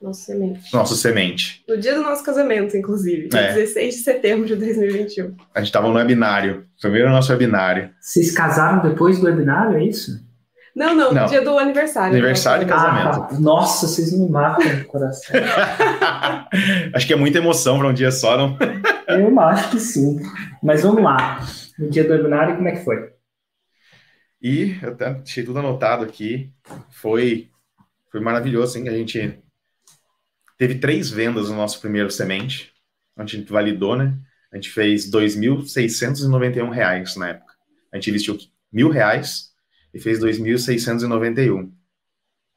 Nossa semente. Nossa semente. No dia do nosso casamento, inclusive, é. 16 de setembro de 2021. A gente estava no webinário, primeiro nosso webinário. Vocês casaram depois do webinário, é isso? Não, não, no dia do aniversário. Aniversário e casamento. Ah. Nossa, vocês me matam no coração. acho que é muita emoção para um dia só, não? Eu acho que sim. Mas vamos lá. No dia do webinário, como é que foi? E eu até deixei tudo anotado aqui. Foi, foi maravilhoso, assim, a gente teve três vendas no nosso primeiro semente. A gente validou, né? A gente fez R$ 2.691 na época. A gente investiu mil reais e fez 2.691.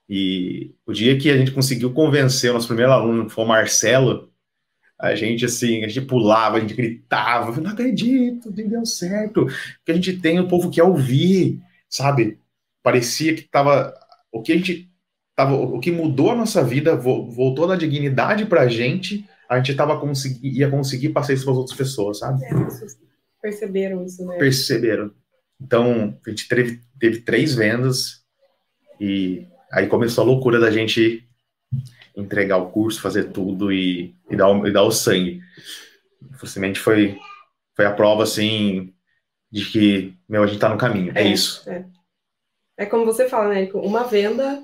E o dia que a gente conseguiu convencer o nosso primeiro aluno, que foi o Marcelo, a gente assim, a gente pulava, a gente gritava, não acredito, deu certo. Porque a gente tem, o povo quer ouvir, sabe? Parecia que tava o que a gente tava, o que mudou a nossa vida, voltou da dignidade pra gente, a gente tava consegui, ia conseguir passar isso para as outras pessoas, sabe? É, perceberam isso, né? Perceberam. Então, a gente teve, teve três vendas e aí começou a loucura da gente entregar o curso, fazer tudo e, e, dar, o, e dar o sangue. Simplesmente foi, foi a prova, assim, de que, meu, a gente tá no caminho, é, é isso. É. é como você fala, né, uma venda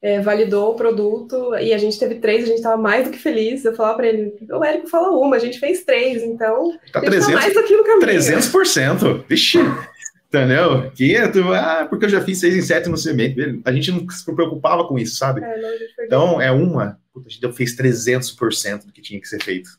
é, validou o produto e a gente teve três, a gente estava mais do que feliz. Eu falava para ele, o Érico fala uma, a gente fez três, então tá a gente 300, tá mais do que no caminho. 300%, vixe, Entendeu? Que tu, ah, porque eu já fiz 6 em 7 no semente. A gente não se preocupava com isso, sabe? É, não, então, é uma. Puta, a gente fez 300% do que tinha que ser feito.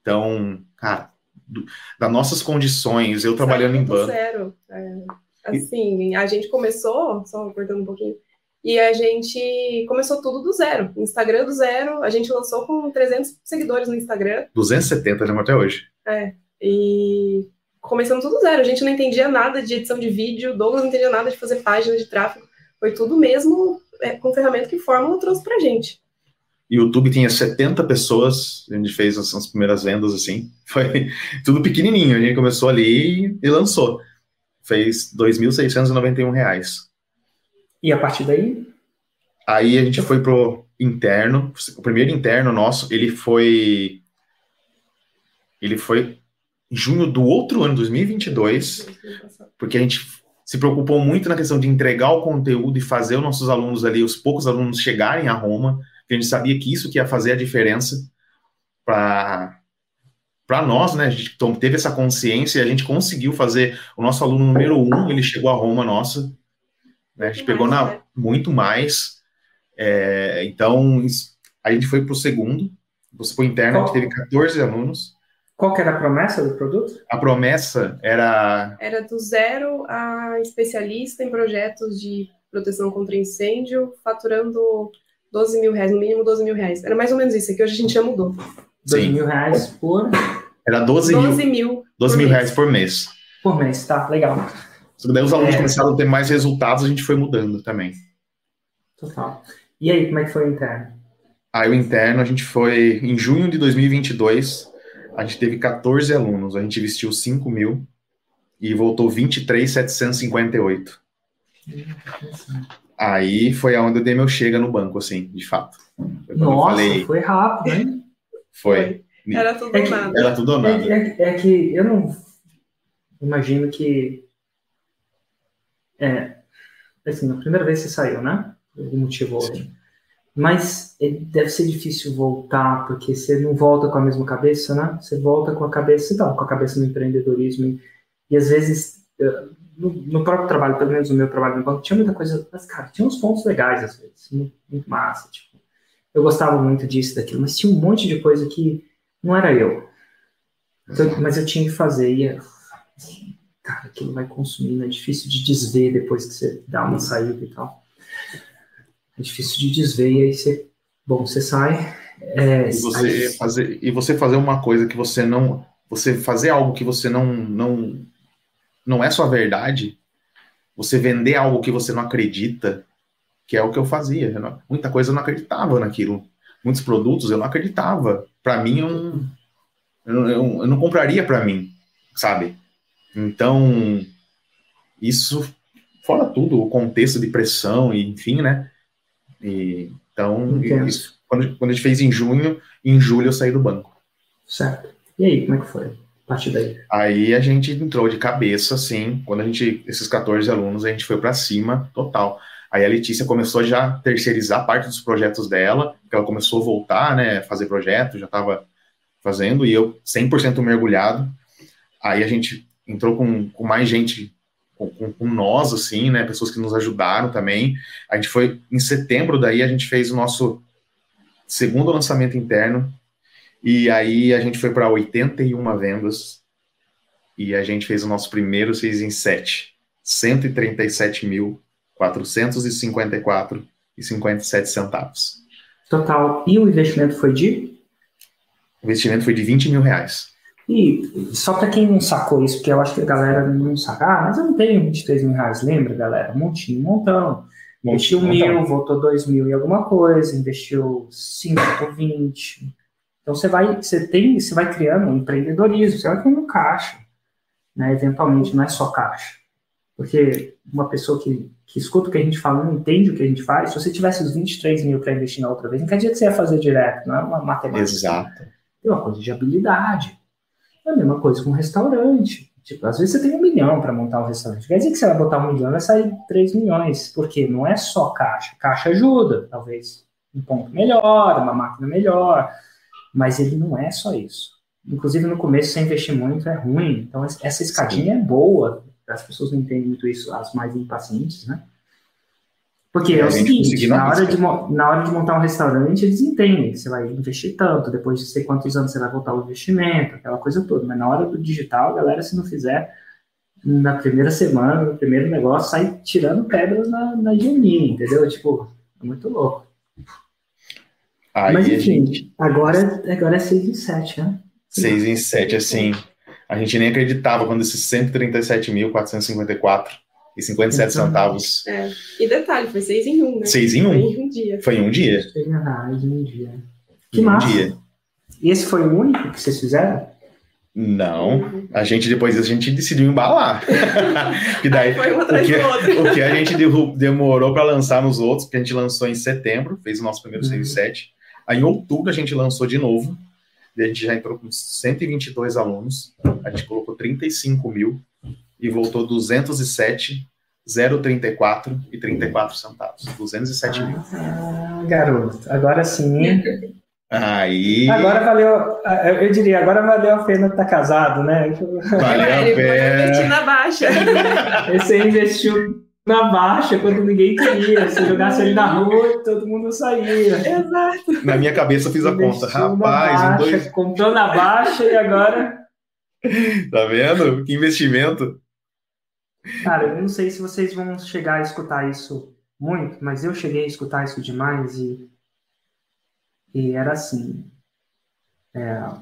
Então, cara, do, das nossas condições, eu trabalhando em bando. Zero. É, assim, a gente começou, só cortando um pouquinho, e a gente começou tudo do zero. Instagram do zero, a gente lançou com 300 seguidores no Instagram. 270 já até hoje. É, e começando tudo zero. A gente não entendia nada de edição de vídeo, Douglas não entendia nada de fazer página de tráfego. Foi tudo mesmo é, com ferramenta que Fórmula trouxe pra gente. YouTube tinha 70 pessoas, a gente fez as, as, primeiras vendas assim. Foi tudo pequenininho, a gente começou ali e lançou. Fez R$ 2.691. E a partir daí? Aí a gente foi pro interno, o primeiro interno nosso, ele foi ele foi junho do outro ano, 2022, porque a gente se preocupou muito na questão de entregar o conteúdo e fazer os nossos alunos ali, os poucos alunos chegarem a Roma, porque a gente sabia que isso que ia fazer a diferença para para nós, né? A gente teve essa consciência e a gente conseguiu fazer o nosso aluno número um, ele chegou a Roma nossa, né? A gente pegou na né? muito mais. É, então a gente foi para o segundo, você foi interno, a gente teve 14 alunos. Qual que era a promessa do produto? A promessa era... Era do zero a especialista em projetos de proteção contra incêndio, faturando 12 mil reais, no mínimo 12 mil reais. Era mais ou menos isso, que hoje a gente já mudou. 12 Sim. mil reais por... Era 12, 12 mil, mil 12 mil mês. reais por mês. Por mês, tá, legal. Daí os alunos é... começaram a ter mais resultados, a gente foi mudando também. Total. E aí, como é que foi o interno? Aí o interno, a gente foi em junho de 2022 a gente teve 14 alunos, a gente investiu 5 mil e voltou 23,758. Aí foi aonde eu dei meu chega no banco, assim, de fato. Foi Nossa, falei... foi rápido, hein? Foi. Era tudo é nada. Era tudo nada. É, é, é, que eu não imagino que. É, assim, a primeira vez você saiu, né? Por motivo aí. Mas é, deve ser difícil voltar, porque você não volta com a mesma cabeça, né? Você volta com a cabeça, então, com a cabeça no empreendedorismo. E, e às vezes, no, no, próprio trabalho, pelo menos no meu trabalho no banco, tinha muita coisa, mas, cara, tinha uns pontos legais, às vezes, muito, muito massa. Tipo, eu gostava muito disso, daquilo, mas tinha um monte de coisa que não era eu. Então, mas eu tinha que fazer. E, cara, aquilo vai consumindo, é difícil de desver depois que você dá uma saída e tal é difícil de desver, e aí você, bom, você sai. É, e, você aí... fazer, e você fazer uma coisa que você não. Você fazer algo que você não. Não, não é sua verdade. Você vender algo que você não acredita, que é o que eu fazia. Eu não, muita coisa eu não acreditava naquilo. Muitos produtos eu não acreditava. Para mim, eu, eu, eu, eu não compraria para mim, sabe? Então, isso, fora tudo, o contexto de pressão, e enfim, né? E, então, isso, quando, quando a gente fez em junho, em julho eu saí do banco. Certo. E aí, como é que foi? A partir daí? Aí a gente entrou de cabeça, assim, quando a gente, esses 14 alunos, a gente foi para cima total. Aí a Letícia começou a já terceirizar parte dos projetos dela, porque ela começou a voltar, né, fazer projeto, já estava fazendo, e eu 100% mergulhado. Aí a gente entrou com, com mais gente com, com, nós, assim, né? Pessoas que nos ajudaram também. A gente foi em setembro, daí a gente fez o nosso segundo lançamento interno. E aí a gente foi para 81 vendas. E a gente fez o nosso primeiro 6 em 7. 137.454 e 57 centavos. Total. E o investimento foi de? O investimento foi de 20 mil reais. E só para quem não sacou isso, porque eu acho que a galera não saca, ah, mas eu não tenho 23 mil reais, lembra, galera? Montinho, montão. Investiu mil, voltou dois mil em alguma coisa, investiu cinco, voltou 20. Então você vai, você tem, você vai criando um empreendedorismo, você vai criando caixa, né? Eventualmente não é só caixa. Porque uma pessoa que, que escuta o que a gente fala, não entende o que a gente faz, se você tivesse os 23 mil para investir na outra vez, não quer dizer que você ia fazer direto, não é uma matemática. Exato. É uma coisa de habilidade. É a mesma coisa com um restaurante. Tipo, às vezes você tem um milhão para montar um restaurante. Quer dizer que você vai botar um milhão vai sair 3 milhões. Porque não é só caixa. Caixa ajuda, talvez um ponto melhor, uma máquina melhor. Mas ele não é só isso. Inclusive, no começo, você investir muito é ruim. Então, essa escadinha é boa. As pessoas não entendem muito isso, as mais impacientes, né? Porque é, é o seguinte, na hora, de, na hora de montar um restaurante, eles entendem que você vai investir tanto, depois de sei quantos anos você vai voltar o investimento, aquela coisa toda. Mas na hora do digital, galera, se não fizer na primeira semana, no primeiro negócio, sai tirando pedras na, na GMI, entendeu? Tipo, é muito louco. Aí Mas enfim, gente... agora, agora é 6 em 7, né? 6 em 7, assim. A gente nem acreditava quando esses 137.454 e 57 então, centavos. É. E detalhe, foi 6 em 1, né? 6 em 1. Foi em um dia. Foi em um dia. Reais um dia. Que massa. Um dia. E esse foi o único que vocês fizeram? Não, a gente depois a gente decidiu embalar. que daí um o, que, o que a gente demorou para lançar nos outros, que a gente lançou em setembro, fez o nosso primeiro uhum. 7. Aí em outubro a gente lançou de novo. E a gente já entrou com 122 alunos. A gente colocou 35 mil e voltou 207, 0,34 e 34 centavos. 207 mil. Ah, garoto, agora sim. Aí. Agora valeu, eu diria, agora valeu a pena estar casado, né? Valeu a pena. investir na baixa. Você investiu na baixa quando ninguém queria. Se jogasse ele na rua, todo mundo saía. Exato. Na minha cabeça eu fiz a conta. Rapaz, baixa, dois... comprou na baixa e agora. Tá vendo? Que investimento. Cara, eu não sei se vocês vão chegar a escutar isso muito, mas eu cheguei a escutar isso demais e, e era assim. É,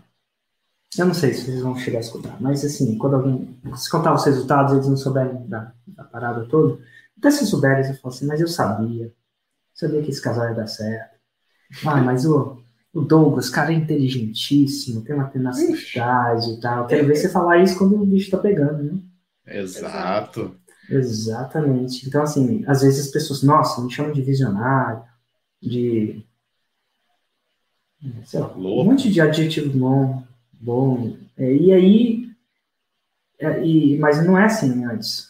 eu não sei se vocês vão chegar a escutar, mas assim, quando alguém se contar os resultados, eles não souberem da, da parada toda, até se souberem, você fala assim, mas eu sabia, sabia que esse casal ia dar certo. Ah, mas o, o Douglas, cara, é inteligentíssimo, tem uma tenacidade e tal. Quero ver você falar isso quando o bicho tá pegando, né? Exato. Exatamente. Então, assim, às vezes as pessoas, nossa, me chamam de visionário, de. Sei lá, um monte de adjetivo bom. bom. É, e aí. É, e, mas não é assim antes.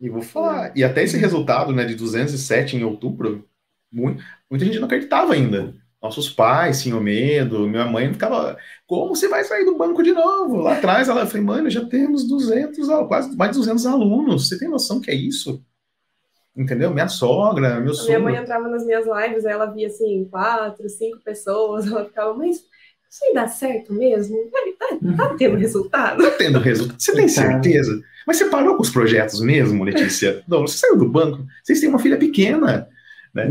E vou falar, e até esse resultado né, de 207 em outubro, muito, muita gente não acreditava ainda. Nossos pais tinham medo, minha mãe ficava, como você vai sair do banco de novo? Lá atrás ela falou, mano, já temos 200, quase mais de 200 alunos, você tem noção que é isso? Entendeu? Minha sogra, meu sogro. Minha mãe entrava nas minhas lives, aí ela via assim, quatro, cinco pessoas, ela ficava, mas isso aí dá certo mesmo? Tá, tá tendo resultado? Tá tendo resultado. Você tem certeza? Mas você parou com os projetos mesmo, Letícia? Não, você saiu do banco, vocês têm uma filha pequena, né?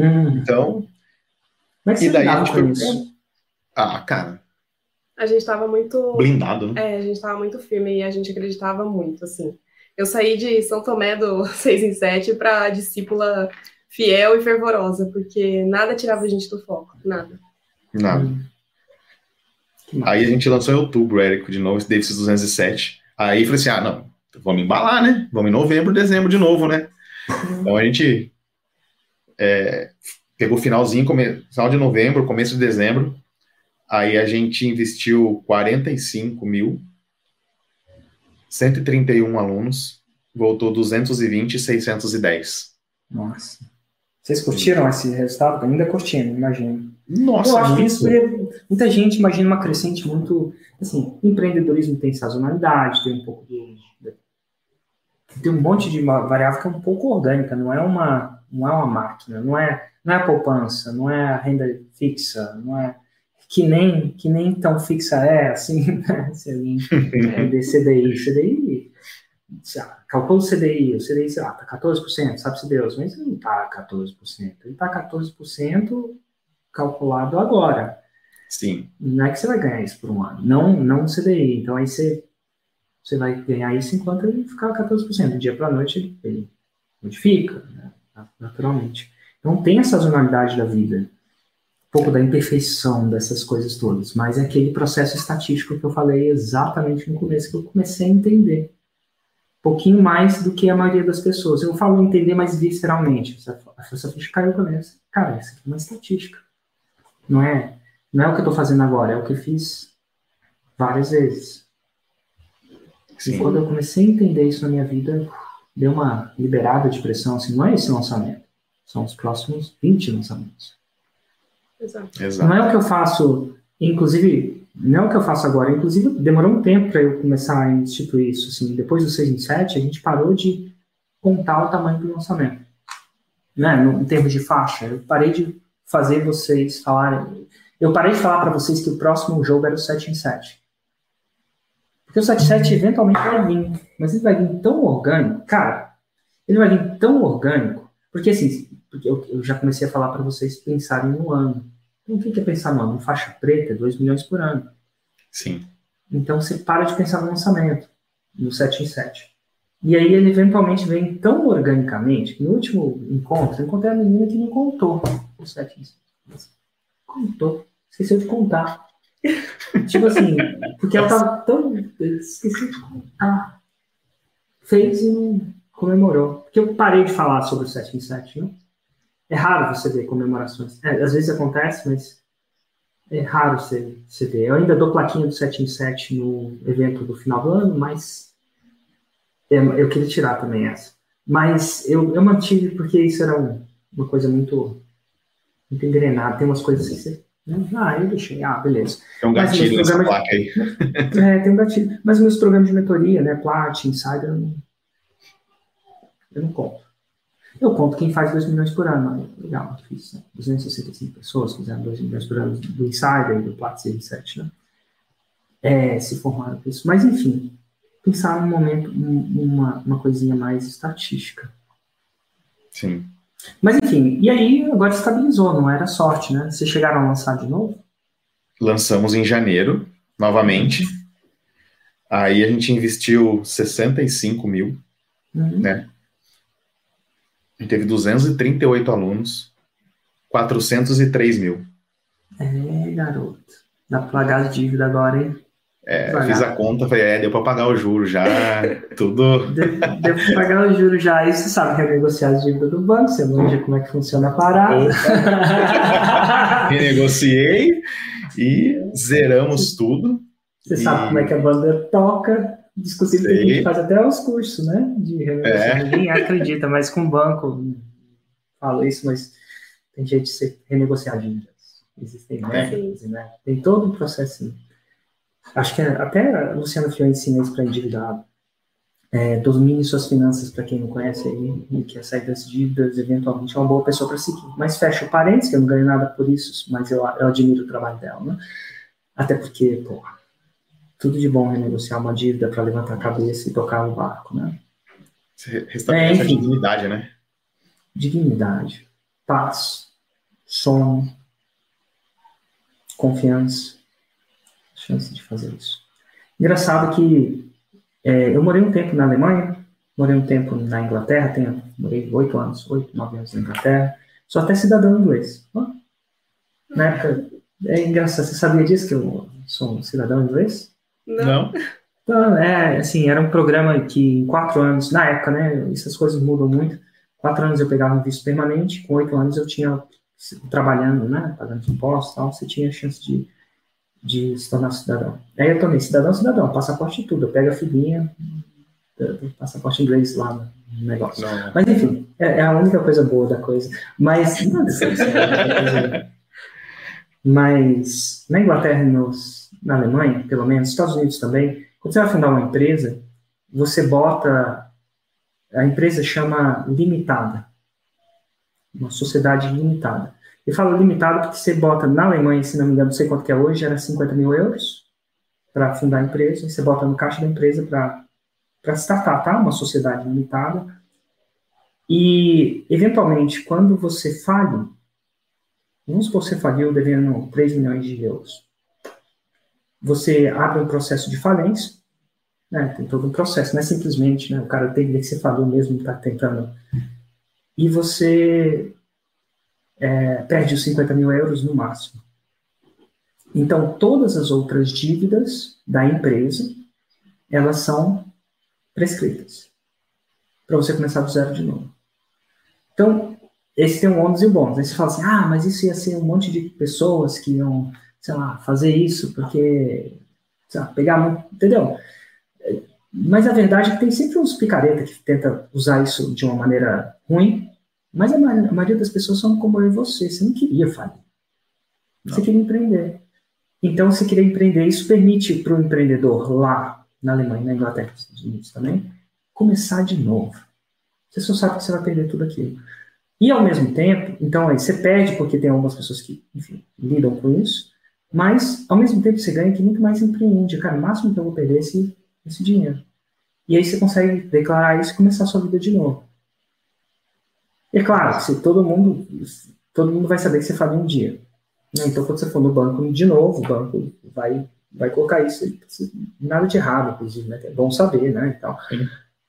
Hum. Então, mas e daí a gente foi. Isso? Ah, cara. A gente estava muito. Blindado, né? É, a gente estava muito firme e a gente acreditava muito, assim. Eu saí de São Tomé do 6 em 7 para discípula fiel e fervorosa, porque nada tirava a gente do foco, nada. Nada. Hum. Aí a gente lançou em outubro, Érico, de novo, esse Davis 207. Aí falei assim: ah, não, vamos embalar, né? Vamos em novembro, dezembro de novo, né? Uhum. Então a gente é, pegou finalzinho, come, final de novembro, começo de dezembro, aí a gente investiu 45 mil, 131 alunos, voltou 220, 610. Nossa. Vocês curtiram esse resultado? Ainda curtindo, imagino. Nossa, Eu acho que isso é, muita gente imagina uma crescente muito, assim, empreendedorismo tem sazonalidade, tem um pouco de, tem um monte de variável que é um pouco orgânica, não é uma, não é uma máquina, não é não é a poupança, não é a renda fixa, não é que nem que nem tão fixa é assim, né? se alguém é de CDI, CDI, calcula o CDI, o CDI, sei lá, tá 14%, sabe-se Deus, mas não tá 14%, ele tá 14% calculado agora. Sim. Não é que você vai ganhar isso por um ano, não, não CDI, então aí você, você vai ganhar isso enquanto ele ficar 14%, do dia para a noite ele, ele modifica, né? naturalmente. Então tem a sazonalidade da vida, um pouco da imperfeição dessas coisas todas, mas é aquele processo estatístico que eu falei exatamente no começo, que eu comecei a entender. Um pouquinho mais do que a maioria das pessoas. Eu falo entender mais visceralmente. A sua ficha caiu para mim. Cara, isso aqui é uma estatística. Não é, não é o que eu estou fazendo agora, é o que eu fiz várias vezes. Sim. E quando eu comecei a entender isso na minha vida, deu uma liberada de pressão, assim, não é esse lançamento. São os próximos 20 lançamentos. Exato. Não é o que eu faço, inclusive, não é o que eu faço agora. Inclusive, demorou um tempo para eu começar a instituir isso. Assim, depois do 6 em 7, a gente parou de contar o tamanho do lançamento. Né? No, em termos de faixa. Eu parei de fazer vocês falarem. Eu parei de falar para vocês que o próximo jogo era o 7 em 7. Porque o 7 em 7 eventualmente vai vir. Mas ele vai vir tão orgânico. Cara, ele vai vir tão orgânico. Porque assim, porque eu, eu já comecei a falar para vocês pensarem no ano. Então, o que é pensar no ano? Faixa preta, 2 milhões por ano. Sim. Então, você para de pensar no lançamento, no 7 em 7. E aí, ele eventualmente vem tão organicamente, que no último encontro, eu encontrei a menina que me contou o 7 em 7. Contou. Esqueceu de contar. tipo assim, porque ela tava tão. Esqueci de contar. Fez e não comemorou. Porque eu parei de falar sobre o 7 em 7, né? É raro você ver comemorações. É, às vezes acontece, mas é raro você, você ver. Eu ainda dou plaquinha do 7 em 7 no evento do final do ano, mas é, eu queria tirar também essa. Mas eu, eu mantive porque isso era um, uma coisa muito, muito engrenada. Tem umas coisas que você. Ah, eu deixei. Ah, beleza. Tem um gatilho nessa placa aí. é, tem um gatilho. Mas meus programas de mentoria, né? Plat, Insider, eu não, eu não conto. Eu conto quem faz 2 milhões por ano. Legal, difícil. Né? 265 pessoas fizeram 2 milhões por ano do Insider e do Plat 7, né? É, se formaram por isso. Mas, enfim, pensar num momento, uma, uma coisinha mais estatística. Sim. Mas, enfim, e aí agora estabilizou, não era sorte, né? Vocês chegaram a lançar de novo? Lançamos em janeiro, novamente. Aí a gente investiu 65 mil, uhum. né? A gente teve 238 alunos, 403 mil. É, garoto. Dá pra pagar a dívida agora, hein? É, fiz a conta, falei, é, deu para pagar o juro já, tudo. Deu, deu para pagar o juro já, aí você sabe renegociar as dívidas do banco, você manja como é que funciona a parada. Renegociei e zeramos tudo. Você e... sabe como é que a banda toca, discutir que a gente faz até os cursos, né? De renegociação. É. Ninguém acredita, mas com o banco, falo isso, mas tem jeito de se renegociar dívidas. Existem métodos, né? Tem todo um processo. Acho que até a Luciana Fior ensina isso para endividado. É, domine suas finanças, para quem não conhece aí, e quer sair das dívidas, eventualmente é uma boa pessoa para seguir. Mas fecha o parênteses, que eu não ganho nada por isso, mas eu, eu admiro o trabalho dela, né? Até porque, pô, tudo de bom renegociar uma dívida para levantar a cabeça e tocar o barco, né? Restabelece é, enfim, a dignidade, né? Dignidade, paz, sono, confiança, chance de fazer isso. Engraçado que é, eu morei um tempo na Alemanha, morei um tempo na Inglaterra, tenho, morei oito anos, oito, nove anos na Inglaterra, sou até cidadão inglês. Na época, é engraçado, você sabia disso que eu sou um cidadão inglês? Não. Então, é, assim, era um programa que em quatro anos, na época, né, essas coisas mudam muito, quatro anos eu pegava um visto permanente, com oito anos eu tinha, trabalhando, né, pagando impostos e tal, você tinha a chance de de se tornar cidadão. Aí eu tomei cidadão, cidadão, passaporte e tudo. Eu pego a filhinha passaporte inglês lá no negócio. Não. Mas enfim, é, é, a única coisa boa da coisa. Mas, não, é mas na Inglaterra nos, na Alemanha, pelo menos, Estados Unidos também, quando você vai fundar uma empresa, você bota. A empresa chama limitada. Uma sociedade limitada. Eu falo limitado porque você bota na Alemanha, se não me engano, não sei quanto que é hoje, era 50 mil euros para fundar a empresa, você bota no caixa da empresa para startar, tá? Uma sociedade limitada. E, eventualmente, quando você falha, vamos supor que você faliu devendo 3 milhões de euros. Você abre um processo de falência, né? Tem todo um processo, não é simplesmente, né? O cara tem que você falou mesmo, está tentando. E você é, perde os 50 mil euros no máximo. Então, todas as outras dívidas da empresa, elas são prescritas, para você começar do zero de novo. Então, esse tem um ônus e bônus. Aí você fala assim, ah, mas isso ia ser um monte de pessoas que iam, sei lá, fazer isso porque, sei lá, pegar, entendeu? Mas a verdade é que tem sempre uns picareta que tenta usar isso de uma maneira ruim mas a maioria das pessoas são como eu e você. Você não queria falir. Você queria empreender. Então, se queria empreender, isso permite para o empreendedor lá na Alemanha, na Inglaterra, nos Estados Unidos também, começar de novo. Você só sabe que você vai perder tudo aquilo. E ao mesmo tempo, então aí você perde porque tem algumas pessoas que, enfim, lidam com isso, mas ao mesmo tempo você ganha que muito mais empreende. Cara, o máximo que eu vou perder é esse, esse dinheiro. E aí você consegue declarar isso e começar a sua vida de novo. E é claro, se todo mundo, todo mundo vai saber que você fala um dia. Né? Então, quando você for no banco de novo, o banco vai, vai colocar isso. Nada de errado, inclusive, né? É bom saber, né? E tal.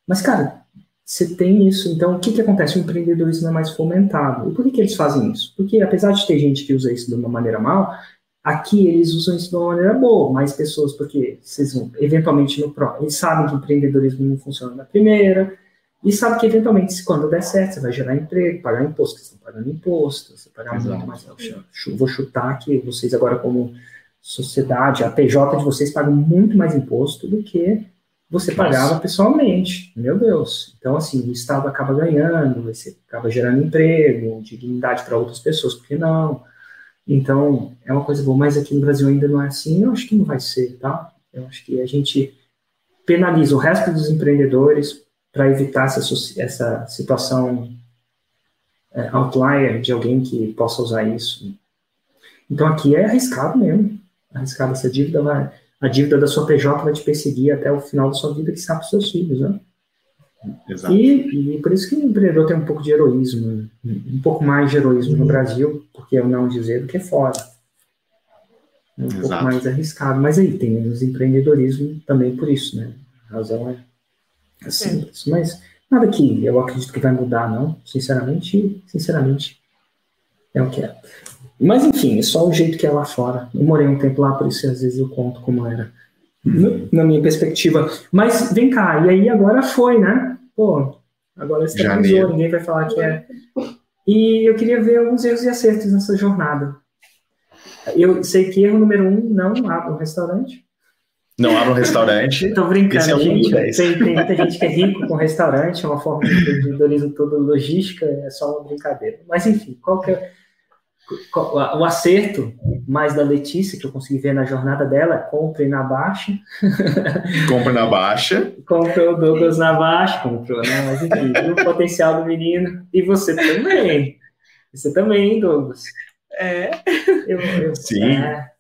Mas, cara, você tem isso. Então, o que, que acontece? O empreendedorismo é mais fomentado. E por que, que eles fazem isso? Porque, apesar de ter gente que usa isso de uma maneira mal, aqui eles usam isso de uma maneira boa. Mais pessoas, porque vocês vão, eventualmente, no pro, eles sabem que o empreendedorismo não funciona na primeira e sabe que, eventualmente, se quando der certo, você vai gerar emprego, pagar imposto, porque você está pagando imposto, você pagar Exato. muito mais. Eu vou chutar que vocês agora, como sociedade, a PJ de vocês paga muito mais imposto do que você Nossa. pagava pessoalmente. Meu Deus. Então, assim, o Estado acaba ganhando, você acaba gerando emprego, dignidade para outras pessoas, por que não? Então, é uma coisa boa, mas aqui no Brasil ainda não é assim, eu acho que não vai ser, tá? Eu acho que a gente penaliza o resto dos empreendedores para evitar essa, essa situação é, outlier de alguém que possa usar isso. Então aqui é arriscado mesmo, arriscado essa dívida vai, a dívida da sua PJ vai te perseguir até o final da sua vida, que sabe os seus filhos, né? Exato. E, e por isso que o empreendedor tem um pouco de heroísmo, um pouco mais de heroísmo no Brasil, porque eu não dizer do que fora. É um Exato. pouco mais arriscado, mas aí tem os empreendedorismo também por isso, né? A razão é assim, é. mas nada que eu acredito que vai mudar, não. Sinceramente, sinceramente, é o que é. Mas enfim, é só o jeito que é lá fora. Eu morei um tempo lá, por isso às vezes eu conto como era na minha perspectiva. Mas vem cá, e aí agora foi, né? Pô, agora estabilizou, ninguém vai falar que é. E eu queria ver alguns erros e acertos nessa jornada. Eu sei que erro número um, não abra um restaurante. Não abra um restaurante. Estou brincando, é gente. Tem, tem, muita gente que é rico com restaurante, é uma forma de empreendedorismo todo logística, é só uma brincadeira. Mas enfim, qual que é o acerto mais da Letícia, que eu consegui ver na jornada dela, compre na baixa. Compre na baixa. Comprou o Douglas na baixa, comprou, né? Mas enfim, viu o potencial do menino. E você também. Você também, Douglas. É. Eu, eu, Sim. É,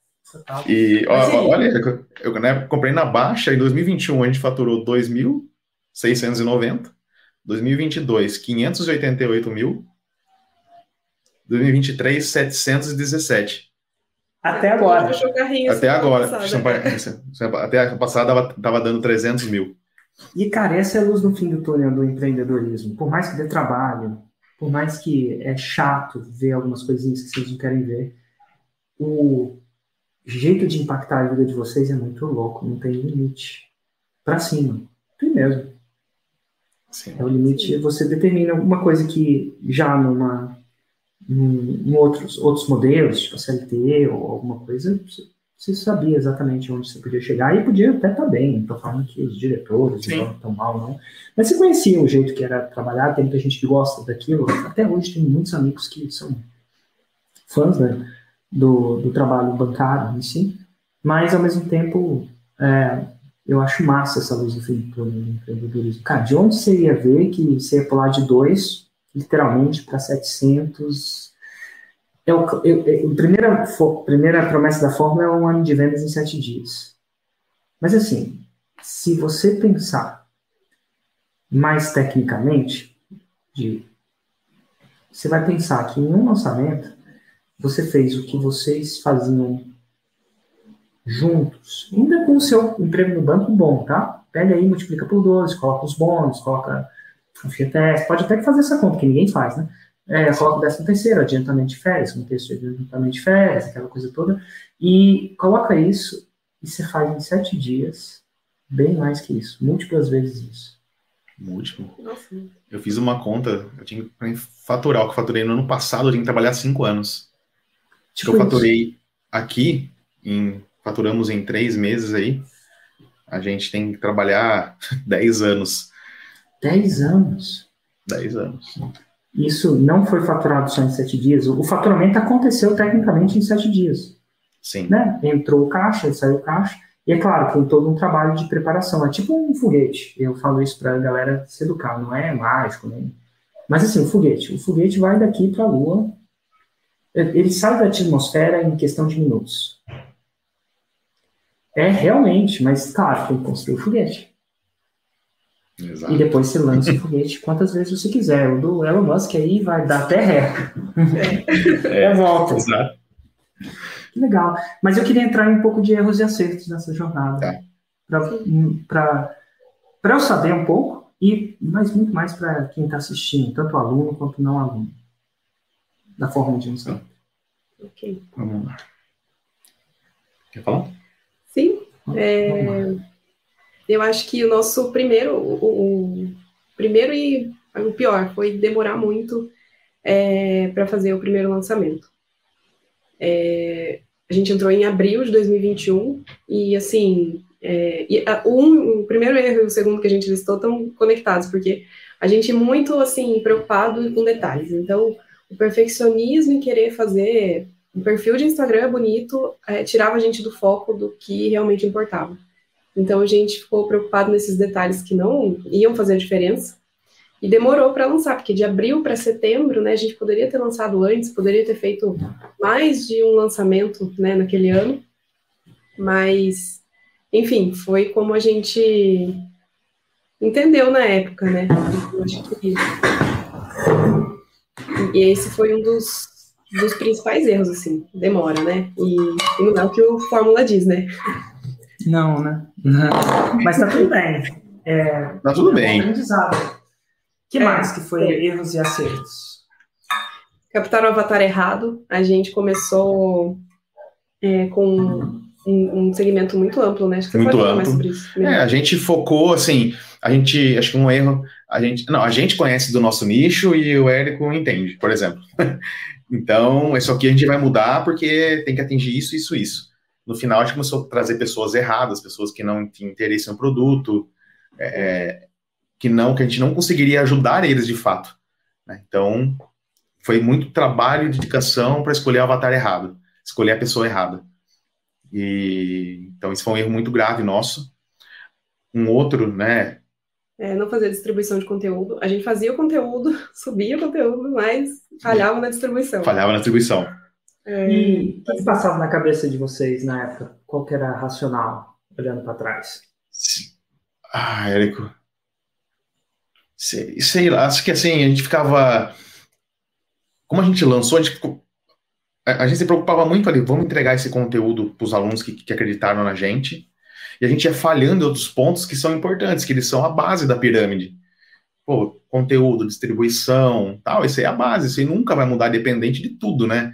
e ó, olha, eu, eu né, comprei na baixa, em 2021 a gente faturou 2.690, 2022, 588 mil, 2023, 717. Até agora. Até agora. Até a passada estava dando 300 mil. E, cara, essa é a luz no fim do túnel do empreendedorismo. Por mais que dê trabalho, por mais que é chato ver algumas coisinhas que vocês não querem ver, o jeito de impactar a vida de vocês é muito louco, não tem limite. Para cima. Tem mesmo. Sim. É o limite, você determina alguma coisa que já numa em, em outros, outros modelos, tipo CLT ou alguma coisa, você sabia exatamente onde você podia chegar e podia até estar tá bem. Não estou falando que os diretores não estão mal, não. Mas você conhecia o jeito que era trabalhar, tem muita gente que gosta daquilo. Até hoje tem muitos amigos que são fãs né, do, do trabalho bancário em si. Mas, ao mesmo tempo, é, eu acho massa essa luz do empreendedorismo. Cara, de onde você ia ver que você ia pular de dois literalmente para 700. É o, eu, eu, a primeira, primeira promessa da fórmula é um ano de vendas em sete dias. Mas assim, se você pensar mais tecnicamente, de, você vai pensar que em um lançamento você fez o que vocês faziam juntos, ainda com o seu emprego no banco bom, tá? Pega aí, multiplica por 12, coloca os bônus, coloca FIETES, pode até fazer essa conta, que ninguém faz, né? É, coloca o décimo terceiro, adiantamento de férias, um terço de adiantamento de férias, aquela coisa toda, e coloca isso e você faz em sete dias, bem mais que isso, múltiplas vezes isso. Múltiplo. Eu fiz uma conta, eu tinha que faturar o que eu faturei no ano passado, eu tinha que trabalhar cinco anos. Tipo que eu faturei isso. aqui, em, faturamos em três meses aí, a gente tem que trabalhar dez anos 10 anos. 10 anos. Isso não foi faturado só em 7 dias. O faturamento aconteceu tecnicamente em 7 dias. Sim. Né? Entrou caixa, saiu caixa. E é claro, tem todo um trabalho de preparação. É tipo um foguete. Eu falo isso para a galera se educar. Não é mágico, né? Mas assim, o foguete. O foguete vai daqui para a Lua. Ele sai da atmosfera em questão de minutos. É realmente, mas claro, tem que construir o foguete. Exato. E depois você lança o foguete quantas vezes você quiser. O do Elon Musk aí vai dar até ré. É, é volta. Exato. Que legal. Mas eu queria entrar em um pouco de erros e acertos nessa jornada. Tá. Para eu saber um pouco, e mas muito mais para quem está assistindo, tanto aluno quanto não aluno, da forma de lançamento. Ok. Vamos lá. Quer falar? Sim. É... Eu acho que o nosso primeiro, o, o primeiro e o pior foi demorar muito é, para fazer o primeiro lançamento. É, a gente entrou em abril de 2021 e assim, é, e a, um, o primeiro erro e o segundo que a gente listou estão conectados, porque a gente é muito assim preocupado com detalhes. Então, o perfeccionismo em querer fazer um perfil de Instagram bonito é, tirava a gente do foco do que realmente importava. Então a gente ficou preocupado nesses detalhes que não iam fazer diferença. E demorou para lançar, porque de abril para setembro, né, a gente poderia ter lançado antes, poderia ter feito mais de um lançamento, né, naquele ano, mas, enfim, foi como a gente entendeu na época, né, acho que e esse foi um dos, dos principais erros, assim, demora, né, e, e não é o que o Fórmula diz, né. Não, né? Mas tá tudo bem. É, tá tudo bem. O que é, mais que foi é. erros e acertos? Captar o avatar errado. A gente começou é, com um, um segmento muito amplo, né? Acho que muito amplo. mais sobre isso. É, a gente focou, assim, a gente, acho que um erro, a gente, não, a gente conhece do nosso nicho e o Érico entende, por exemplo. então, isso aqui a gente vai mudar porque tem que atingir isso, isso, isso. No final, a gente começou a trazer pessoas erradas, pessoas que não tinham interesse no produto, é, que não, que a gente não conseguiria ajudar eles de fato. Né? Então, foi muito trabalho e dedicação para escolher o avatar errado, escolher a pessoa errada. E então isso foi um erro muito grave nosso. Um outro, né? É, não fazer distribuição de conteúdo. A gente fazia o conteúdo, subia o conteúdo, mas falhava na distribuição. Falhava na distribuição. É... E o que passava na cabeça de vocês na época? Qual que era racional, olhando para trás? Ah, Érico. Sei, sei lá, acho que assim, a gente ficava. Como a gente lançou, a gente ficou a gente se preocupava muito ali, vamos entregar esse conteúdo para os alunos que, que, acreditaram na gente, e a gente ia falhando em outros pontos que são importantes, que eles são a base da pirâmide. Pô, conteúdo, distribuição, tal, isso aí é a base, isso aí nunca vai mudar dependente de tudo, né?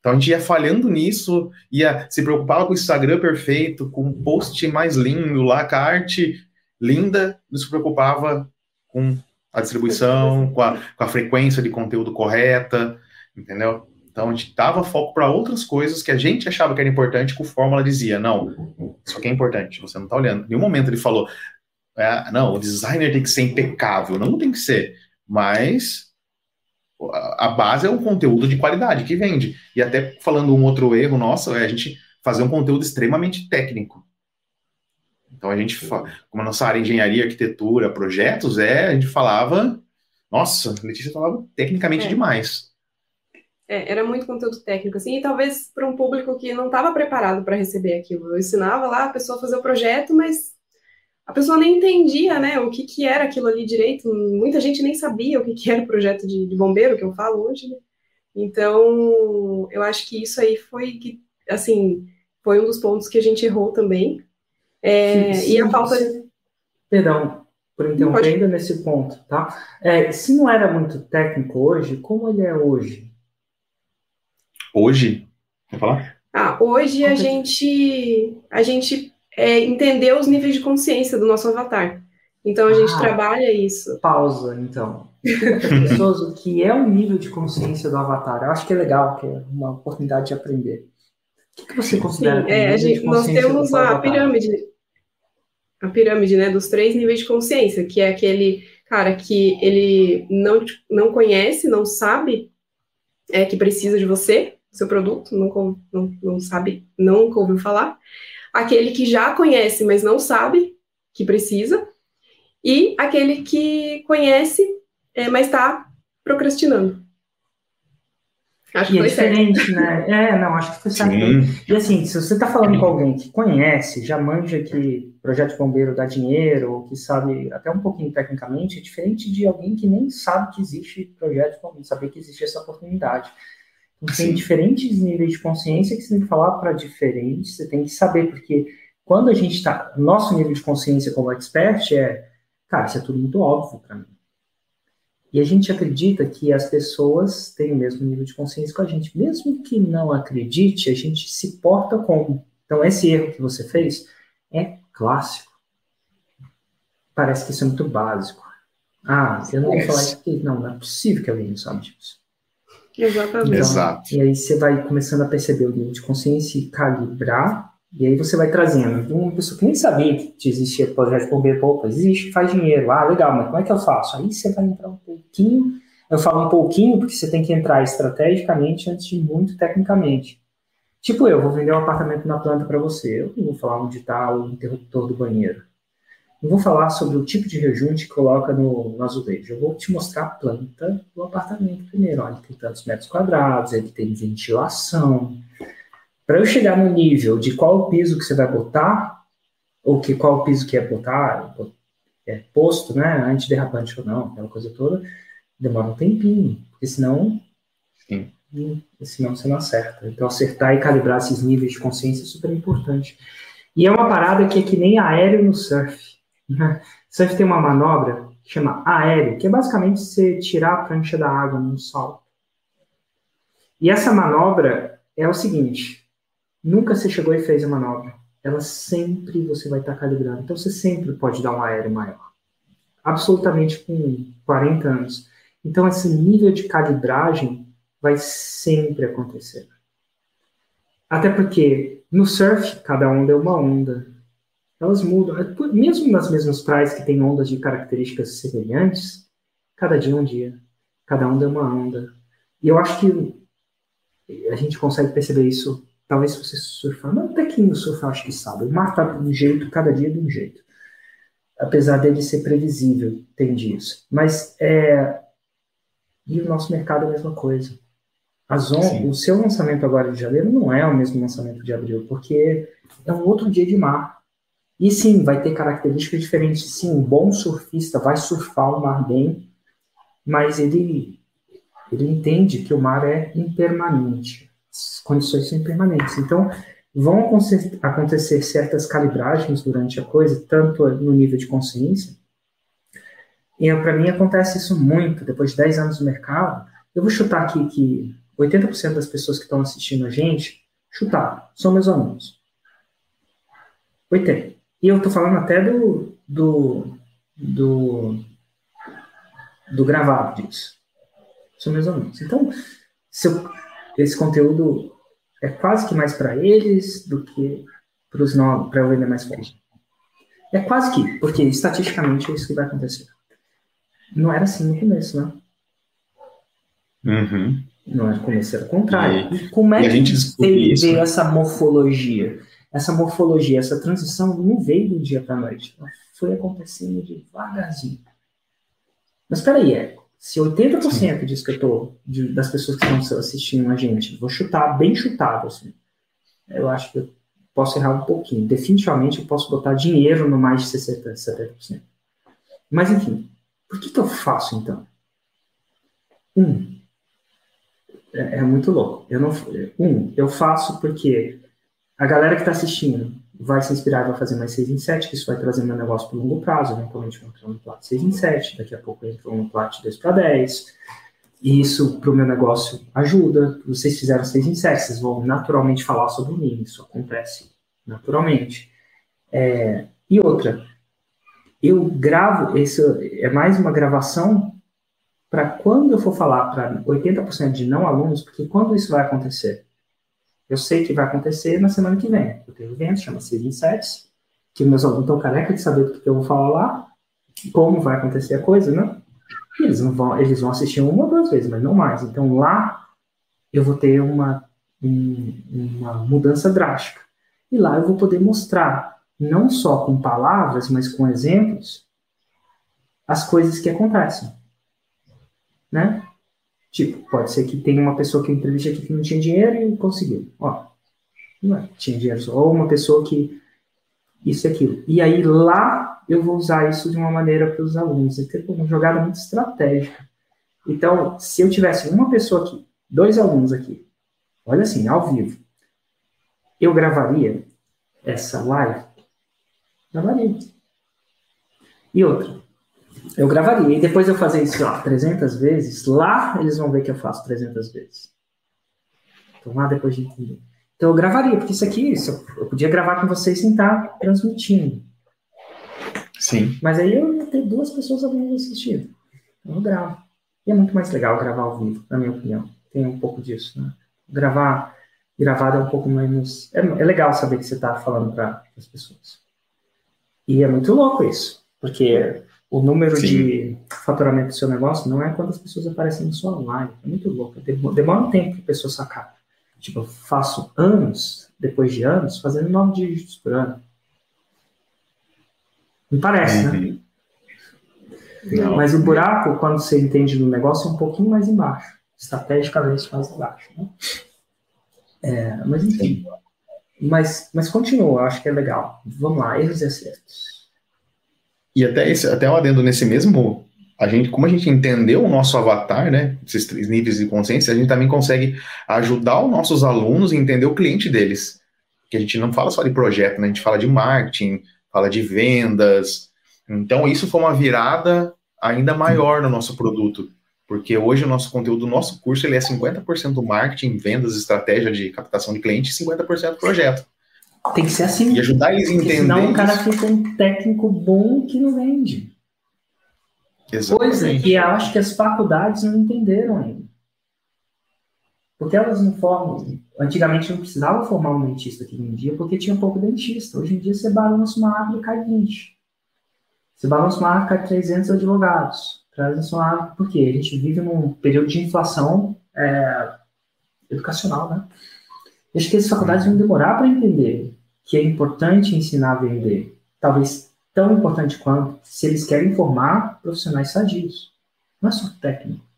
Então a gente ia falhando nisso, ia se preocupava com o Instagram perfeito, com o post mais lindo lá, com a arte linda, não se preocupava com a distribuição, com a, com a frequência de conteúdo correta, entendeu? Então a gente dava foco para outras coisas que a gente achava que era importante, que o Fórmula dizia, não, isso aqui é importante, você não está olhando. Em nenhum momento ele falou, é, não, o designer tem que ser impecável, não tem que ser, mas a base é um conteúdo de qualidade que vende. E até falando um outro erro nosso, é a gente fazer um conteúdo extremamente técnico. Então a gente, como a nossa área engenharia, arquitetura, projetos, é, a gente falava, nossa, Letícia falava tecnicamente é. demais. É, era muito conteúdo técnico, assim, e talvez para um público que não estava preparado para receber aquilo. Eu ensinava lá a pessoa a fazer o projeto, mas a pessoa nem entendia, né, o que, que era aquilo ali direito. Muita gente nem sabia o que, que era o projeto de, de bombeiro, que eu falo hoje, né? Então, eu acho que isso aí foi, que, assim, foi um dos pontos que a gente errou também. É, sim, sim, e a falta de... Perdão, por interromper ainda nesse ponto, tá? É, se não era muito técnico hoje, como ele é hoje? Hoje? Quer falar? Ah, hoje a gente, a gente é, entendeu os níveis de consciência do nosso avatar. Então a gente ah, trabalha isso. Pausa, então. pessoas o que é o nível de consciência do avatar. Eu acho que é legal, que é uma oportunidade de aprender. O que, que você considera? Sim, é, gente, nós temos a pirâmide, a pirâmide, né, dos três níveis de consciência, que é aquele cara que ele não, não conhece, não sabe é, que precisa de você, seu produto, nunca, não, não sabe, nunca ouviu falar. Aquele que já conhece, mas não sabe que precisa. E aquele que conhece, é, mas está procrastinando. Acho que e é foi é diferente, certo. né? É, não, acho que foi certo. E assim, se você está falando com alguém que conhece, já manja que projeto bombeiro dá dinheiro, ou que sabe até um pouquinho tecnicamente, é diferente de alguém que nem sabe que existe projeto de bombeiro, saber que existe essa oportunidade. Tem diferentes níveis de consciência que você tem que falar para diferentes, você tem que saber, porque quando a gente está. Nosso nível de consciência como expert é, cara, isso é tudo muito óbvio para mim. E a gente acredita que as pessoas têm o mesmo nível de consciência com a gente. Mesmo que não acredite, a gente se porta como. Então, esse erro que você fez é clássico. Parece que isso é muito básico. Ah, eu não vou falar isso aqui. Não, não é possível que alguém não sabe disso. Exatamente. Exato. E aí você vai começando a perceber o nível de consciência e calibrar, e aí você vai trazendo. Uma pessoa que nem sabia que existia projeto de bombeiro, opa, existe, faz dinheiro. Ah, legal, mas como é que eu faço? Aí você vai entrar um pouquinho, eu falo um pouquinho porque você tem que entrar estrategicamente antes de muito tecnicamente. Tipo, eu vou vender um apartamento na planta para você, eu não vou falar onde está o interruptor do banheiro. Não vou falar sobre o tipo de rejunte que coloca no, no azulejo. Eu vou te mostrar a planta do apartamento primeiro. Olha, tem tantos metros quadrados, ele tem ventilação. Para eu chegar no nível de qual o piso que você vai botar, ou que qual o piso que é botar, é posto, né, antiderrapante ou não, aquela coisa toda, demora um tempinho, porque senão, Sim. senão você não acerta. Então, acertar e calibrar esses níveis de consciência é super importante. E é uma parada que é que nem aéreo no surf. Surf tem uma manobra que chama aéreo, que é basicamente você tirar a prancha da água num salto. E essa manobra é o seguinte: Nunca você chegou e fez a manobra. Ela sempre você vai estar calibrando. Então você sempre pode dar um aéreo maior. Absolutamente com 40 anos. Então esse nível de calibragem vai sempre acontecer. Até porque no surf, cada onda é uma onda. Elas mudam. Mesmo nas mesmas praias que têm ondas de características semelhantes, cada dia é um dia. Cada onda é uma onda. E eu acho que a gente consegue perceber isso, talvez se você surfar, não até quem surfar acho que sabe, o mar está de um jeito, cada dia de um jeito. Apesar dele ser previsível, tem disso. Mas é. E o nosso mercado é a mesma coisa. On... o seu lançamento agora de janeiro não é o mesmo lançamento de abril, porque é um outro dia de mar. E sim, vai ter características diferentes. Sim, um bom surfista vai surfar o mar bem, mas ele ele entende que o mar é impermanente, as condições são impermanentes. Então, vão acontecer certas calibragens durante a coisa, tanto no nível de consciência, e para mim acontece isso muito, depois de 10 anos no mercado, eu vou chutar aqui que 80% das pessoas que estão assistindo a gente, chutar, são meus alunos. 80. E eu estou falando até do, do, do, do gravado disso são meus alunos. Então, eu, esse conteúdo é quase que mais para eles do que para os novos, para eu vender mais forte. É quase que, porque estatisticamente é isso que vai acontecer. Não era assim no começo, né? Uhum. Não era no começo, era o contrário. E, e como é e que veio, isso, né? essa morfologia? Essa morfologia, essa transição não veio do dia para a noite. Ela foi acontecendo devagarzinho. Mas espera aí, é, se 80% disso que eu tô, de, das pessoas que estão assistindo a gente, vou chutar bem chutado, assim, eu acho que eu posso errar um pouquinho. Definitivamente eu posso botar dinheiro no mais de 60%, 70%. Mas, enfim, por que, que eu faço, então? Um, é, é muito louco. Eu não, um, eu faço porque a galera que está assistindo vai se inspirar e vai fazer mais 6 em 7, que isso vai trazer meu negócio para longo prazo, eventualmente vai entrar no plat 6 em 7, daqui a pouco entra no plat 2 para 10, e isso para o meu negócio ajuda, vocês fizeram 6 em 7, vocês vão naturalmente falar sobre mim, isso acontece naturalmente. É, e outra, eu gravo, isso é mais uma gravação para quando eu for falar para 80% de não alunos, porque quando isso vai acontecer? Eu sei que vai acontecer na semana que vem. Eu tenho um evento, chama Season Insights, que meus alunos estão careca de saber do que eu vou falar lá, como vai acontecer a coisa, né? E eles, não vão, eles vão assistir uma ou duas vezes, mas não mais. Então lá eu vou ter uma, um, uma mudança drástica. E lá eu vou poder mostrar, não só com palavras, mas com exemplos, as coisas que acontecem. Né? Tipo, pode ser que tenha uma pessoa que entrevista aqui que não tinha dinheiro e conseguiu. Ó, não é, tinha dinheiro só. Ou uma pessoa que isso e aquilo. E aí lá eu vou usar isso de uma maneira para os alunos. É tipo uma jogada muito estratégica. Então, se eu tivesse uma pessoa aqui, dois alunos aqui, olha assim, ao vivo, eu gravaria essa live? Gravaria. E outra, eu gravaria. E depois eu fazer isso, ó, 300 vezes, lá eles vão ver que eu faço 300 vezes. Então, lá depois de entender. Então, eu gravaria, porque isso aqui, isso, eu podia gravar com vocês sem estar transmitindo. Sim. Mas aí eu ia ter duas pessoas ali assistindo. Então, eu gravo. E é muito mais legal gravar ao vivo, na minha opinião. Tem um pouco disso, né? Gravar gravado é um pouco menos. É, é legal saber que você está falando para as pessoas. E é muito louco isso, porque o número Sim. de faturamento do seu negócio não é quantas pessoas aparecem no seu online. É muito louco. Demora um tempo para a pessoa sacar. Tipo, eu faço anos, depois de anos, fazendo nove dígitos por ano. Não parece, né? uhum. né? Não. Mas o buraco, quando você entende do negócio, é um pouquinho mais embaixo. Estrategicamente mais embaixo. Né? É, mas enfim. Mas, mas continua, eu acho que é legal. Vamos lá, erros e acertos. E até, esse, até um adendo nesse mesmo, a gente, como a gente entendeu o nosso avatar, né, esses três níveis de consciência, a gente também consegue ajudar os nossos alunos a entender o cliente deles. Que a gente não fala só de projeto, né, a gente fala de marketing, fala de vendas. Então, isso foi uma virada ainda maior no nosso produto. Porque hoje o nosso conteúdo, o nosso curso, ele é 50% marketing, vendas, estratégia de captação de cliente e 50% projeto. Tem que ser assim. E ajudar eles a entender. Senão o cara fica um técnico bom que não vende. Exatamente. Coisa que eu acho que as faculdades não entenderam ainda. Porque elas não formam. Antigamente não precisava formar um dentista que vendia, porque tinha pouco dentista. Hoje em dia você balança uma árvore e cai 20. Você balança uma árvore e cai 300 advogados. Traz uma árvore, porque a gente vive num período de inflação é, educacional, né? acho que as faculdades vão demorar para entender que é importante ensinar a vender. Talvez tão importante quanto se eles querem formar profissionais sadios. Não é só técnico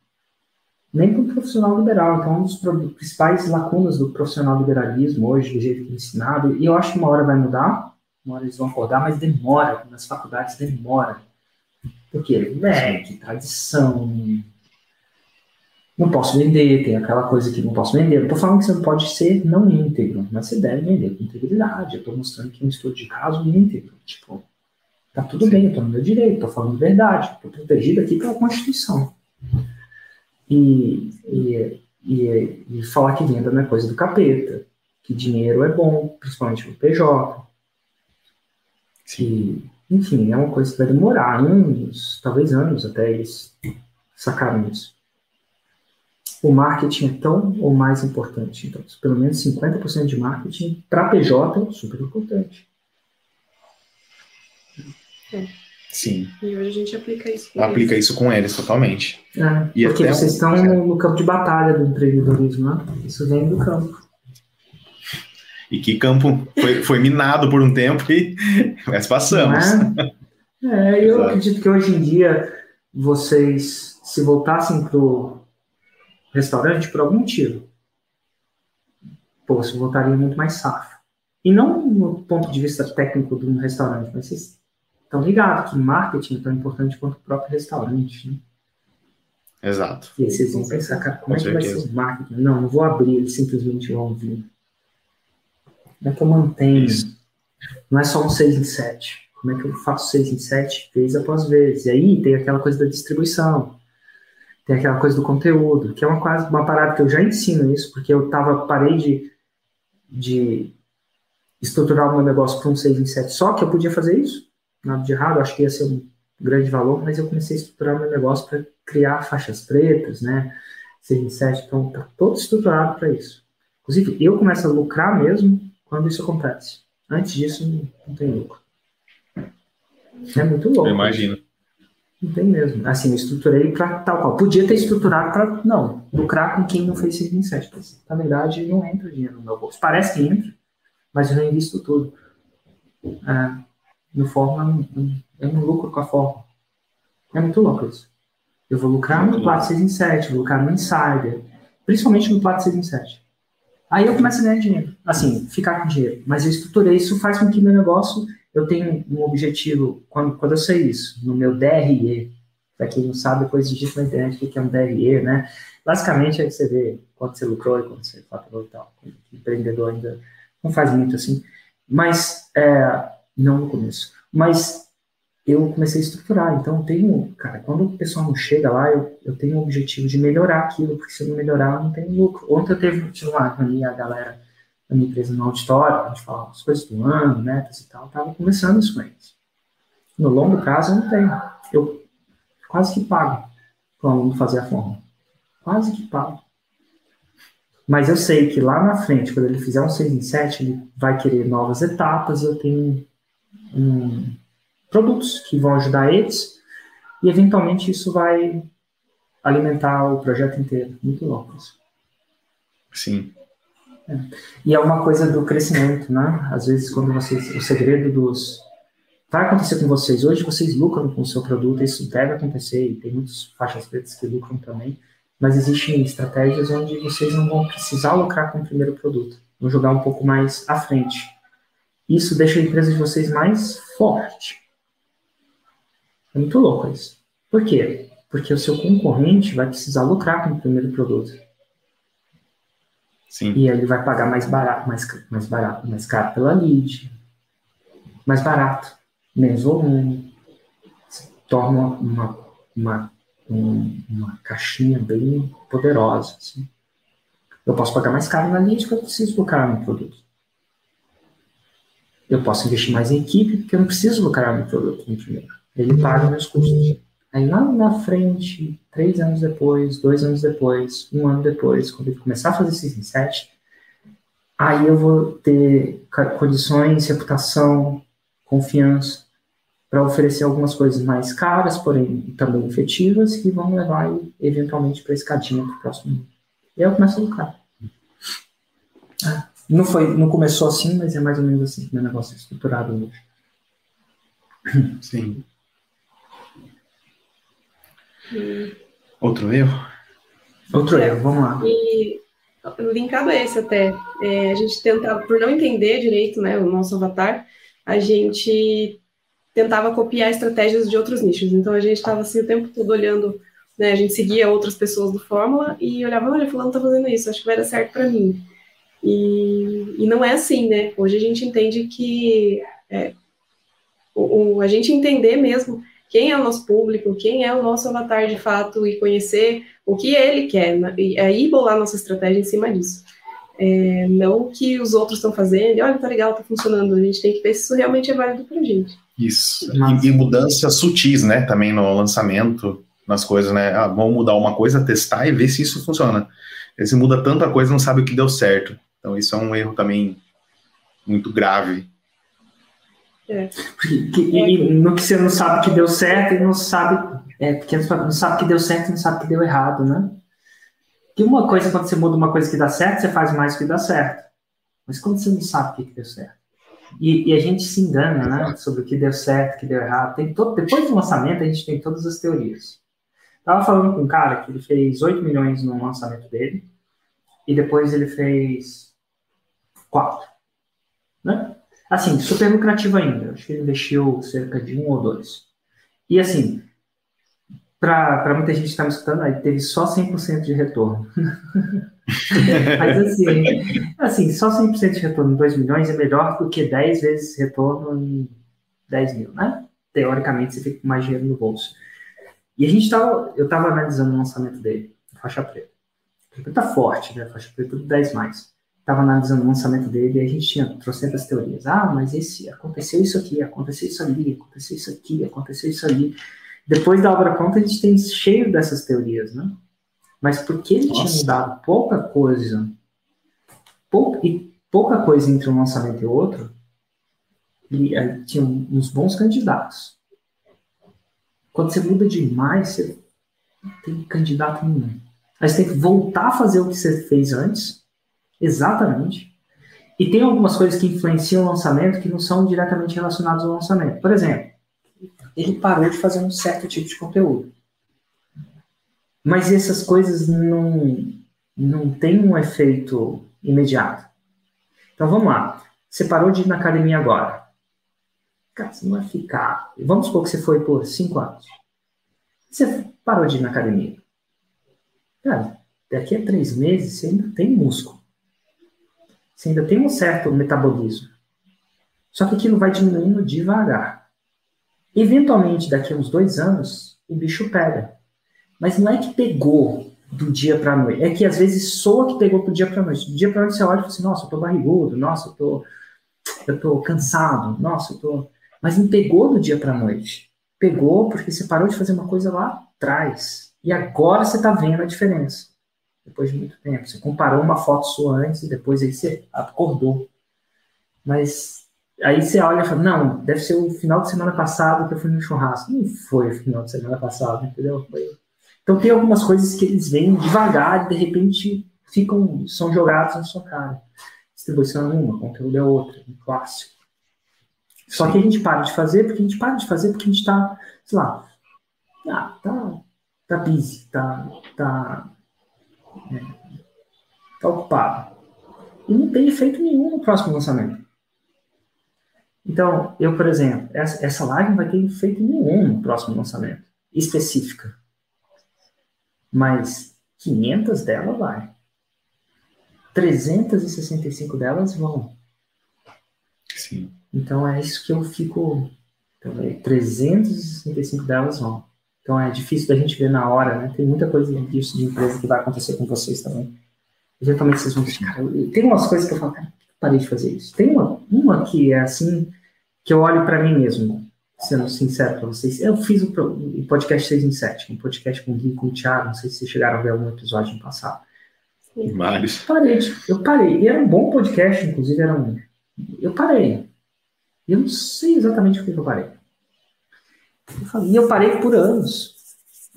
nem para o profissional liberal. Então, um dos principais lacunas do profissional liberalismo hoje, do jeito que é ensinado, e eu acho que uma hora vai mudar, uma hora eles vão acordar, mas demora, nas faculdades demora. Porque leque, tradição, não posso vender, tem aquela coisa que não posso vender. Eu estou falando que você não pode ser não íntegro, mas você deve vender com integridade. Eu estou mostrando que é um estudo de caso íntegro. Tipo, tá tudo bem, eu estou no meu direito, estou falando verdade, estou protegido aqui pela Constituição e, e, e, e falar que venda não é coisa do capeta, que dinheiro é bom, principalmente no PJ. Que, enfim, é uma coisa que vai demorar anos, talvez anos até eles sacarem isso. O marketing é tão ou mais importante. Então, pelo menos 50% de marketing para PJ é super importante. É. Sim. E hoje a gente aplica isso com Aplica eles. isso com eles totalmente. É, e porque vocês estão no campo de batalha do empreendedorismo, né? Isso vem do campo. E que campo foi, foi minado por um tempo e mas passamos. É, é eu acredito que hoje em dia vocês, se voltassem para o restaurante por algum motivo, pô, você voltaria muito mais safo. E não no ponto de vista técnico de um restaurante, mas vocês estão ligados que marketing é tão importante quanto o próprio restaurante. Né? Exato. E aí vocês vão pensar, cara, como Com é que certeza. vai ser o marketing? Não, não vou abrir, eles simplesmente vão vir. Como é que eu mantenho? Isso. Não é só um 6 em 7. Como é que eu faço 6 em 7 vez após vez? E aí tem aquela coisa da distribuição. Tem aquela coisa do conteúdo, que é uma, quase, uma parada que eu já ensino isso, porque eu tava, parei de, de estruturar o meu negócio para um 6 em 7 só, que eu podia fazer isso nada de errado, acho que ia ser um grande valor, mas eu comecei a estruturar meu negócio para criar faixas pretas, né? 6 em 7, então tá todo estruturado para isso. Inclusive, eu começo a lucrar mesmo quando isso acontece. Antes disso, não, não tem lucro. É muito louco. Eu imagino. Não tem mesmo. Assim, eu estruturei para tal qual. Podia ter estruturado para, não, lucrar com quem não fez 6 em 7. Mas, na verdade, não entra dinheiro no meu bolso. Parece que entra, mas eu não invisto tudo. É, no forma, eu não lucro com a forma. É muito louco isso. Eu vou lucrar no Plat 6 em 7, vou lucrar no Insider, principalmente no Plat 6 em 7. Aí eu começo a ganhar dinheiro, assim, ficar com dinheiro. Mas eu estruturei isso, faz com que meu negócio, eu tenho um objetivo, quando, quando eu sei isso, no meu DRE, para quem não sabe, depois digita na internet o que é um DRE, né? Basicamente, aí você vê quanto você lucrou e quanto você faturou e tal. Empreendedor ainda não faz muito assim. Mas, é, não no começo. Mas eu comecei a estruturar. Então, eu tenho, cara, quando o pessoal não chega lá, eu, eu tenho o objetivo de melhorar aquilo, porque se eu não melhorar, eu não tenho lucro. Ontem eu teve, tive uma reunião, a galera da minha empresa no auditório, a gente falava as coisas do ano, metas e tal, tava começando isso com eles. No longo prazo, eu não tenho. Eu quase que pago para o aluno fazer a forma. Quase que pago. Mas eu sei que lá na frente, quando ele fizer um 6 em 7, ele vai querer novas etapas eu tenho um, produtos que vão ajudar eles e eventualmente isso vai alimentar o projeto inteiro. Muito louco isso. Sim. É. E é uma coisa do crescimento, né? Às vezes quando vocês, o segredo dos vai acontecer com vocês hoje, vocês lucram com o seu produto, isso deve acontecer e tem muitos faixas pretas que lucram também, mas existem estratégias onde vocês não vão precisar lucrar com o primeiro produto, vão jogar um pouco mais à frente isso deixa a empresa de vocês mais forte. É muito louco isso. Por quê? Porque o seu concorrente vai precisar lucrar com o primeiro produto. Sim. E ele vai pagar mais barato, mais, mais barato, mais caro pela lead, mais barato, menos volume, torna uma, uma, um, uma caixinha bem poderosa. Assim. Eu posso pagar mais caro na linha porque eu preciso lucrar no produto. Eu posso investir mais em equipe porque eu não preciso lucrar no produto no primeiro. Ele paga meus custos. Aí lá na frente, três anos depois, dois anos depois, um ano depois, quando ele começar a fazer esse reset, aí eu vou ter condições, reputação, confiança para oferecer algumas coisas mais caras, porém também efetivas, que vão levar eventualmente para a escadinha para o próximo. E aí eu começo a lucrar. Ah, não, foi, não começou assim, mas é mais ou menos assim que meu negócio é estruturado hoje. Sim. Outro erro? Outro é, erro, vamos lá. E linkado a esse até, é, a gente tentava, por não entender direito né, o nosso avatar, a gente tentava copiar estratégias de outros nichos. Então a gente estava assim o tempo todo olhando, né, a gente seguia outras pessoas do Fórmula e olhava, olha, fulano está fazendo isso, acho que vai dar certo para mim. E, e não é assim, né? Hoje a gente entende que é, o, o, a gente entender mesmo quem é o nosso público, quem é o nosso avatar de fato e conhecer o que ele quer, né? e aí bolar nossa estratégia em cima disso. É, não o que os outros estão fazendo, olha, tá legal, tá funcionando, a gente tem que ver se isso realmente é válido pra gente. Isso, e, e, mudanças sutis, né, também no lançamento, nas coisas, né, ah, vamos mudar uma coisa, testar e ver se isso funciona. Se muda tanta coisa, não sabe o que deu certo. Então isso é um erro também muito grave é. E, no que você não sabe que deu certo e não sabe. É, porque não sabe que deu certo e não sabe que deu errado, né? Que uma coisa, quando você muda uma coisa que dá certo, você faz mais que dá certo. Mas quando você não sabe o que, que deu certo. E, e, a gente se engana, né? Sobre o que deu certo, o que deu errado. Tem todo, depois do lançamento, a gente tem todas as teorias. Tava falando com um cara que ele fez 8 milhões no lançamento dele. E depois ele fez 4. Né? Assim, super lucrativo ainda. Acho que ele investiu cerca de um ou dois. E assim, para muita gente que está me escutando, aí teve só 100% de retorno. Mas assim, assim, só 100% de retorno em 2 milhões é melhor do que 10 vezes retorno em 10 mil, né? Teoricamente, você fica com mais dinheiro no bolso. E a gente tava, eu estava analisando o lançamento dele, faixa preta. Faixa preta forte, né? Faixa preta tudo 10 mais estava analisando o lançamento dele e a gente tinha trocentas teorias. Ah, mas esse aconteceu isso aqui, aconteceu isso ali, aconteceu isso aqui, aconteceu isso ali. Depois da obra pronta, a gente tem cheio dessas teorias, né? Mas porque ele Nossa. tinha mudado pouca coisa, pou, e pouca coisa entre um lançamento e outro, ele, ele tinha uns bons candidatos. Quando você muda demais, você não tem candidato nenhum. Aí você tem que voltar a fazer o que você fez antes Exatamente. E tem algumas coisas que influenciam o lançamento que não são diretamente relacionadas ao lançamento. Por exemplo, ele parou de fazer um certo tipo de conteúdo. Mas essas coisas não, não têm um efeito imediato. Então vamos lá. Você parou de ir na academia agora. Cara, você não vai ficar. Vamos supor que você foi por cinco anos. Você parou de ir na academia. Cara, daqui a três meses você ainda tem músculo. Você ainda tem um certo metabolismo. Só que aquilo vai diminuindo devagar. Eventualmente, daqui a uns dois anos, o bicho pega. Mas não é que pegou do dia para noite. É que às vezes soa que pegou do dia para noite. Do dia para noite você olha e fala assim: nossa, eu tô barrigudo, nossa, eu tô, eu tô cansado, nossa, eu tô. Mas não pegou do dia para noite. Pegou porque você parou de fazer uma coisa lá atrás. E agora você está vendo a diferença depois de muito tempo. Você comparou uma foto sua antes e depois aí você acordou. Mas aí você olha e fala, não, deve ser o final de semana passado que eu fui no churrasco. Não foi o final de semana passado, entendeu? Foi... Então tem algumas coisas que eles vêm devagar e de repente ficam, são jogados na sua cara. Distribuição é uma, conteúdo é outra, um clássico. Só que a gente para de fazer, porque a gente para de fazer porque a gente tá, sei lá, ah, tá, tá busy, tá, tá Está ocupado. E não tem efeito nenhum no próximo lançamento. Então, eu, por exemplo, essa, essa live não vai ter efeito nenhum no próximo lançamento, específica. Mas 500 dela vai. 365 delas vão. Sim. Então é isso que eu fico. Então, 365 delas vão. Então é difícil da gente ver na hora, né? Tem muita coisa disso de empresa que vai acontecer com vocês também. Eventualmente vocês vão ficar. Tem umas coisas que eu falo, cara, parei de fazer isso. Tem uma, uma que é assim, que eu olho para mim mesmo, sendo sincero para vocês. Eu fiz o, o podcast 6 em 7, um podcast com o Gui e com o Thiago, não sei se vocês chegaram a ver algum episódio no passado. Vários. Parei, eu parei. E era um bom podcast, inclusive era um. Eu parei. E eu não sei exatamente por que eu parei. E eu parei por anos.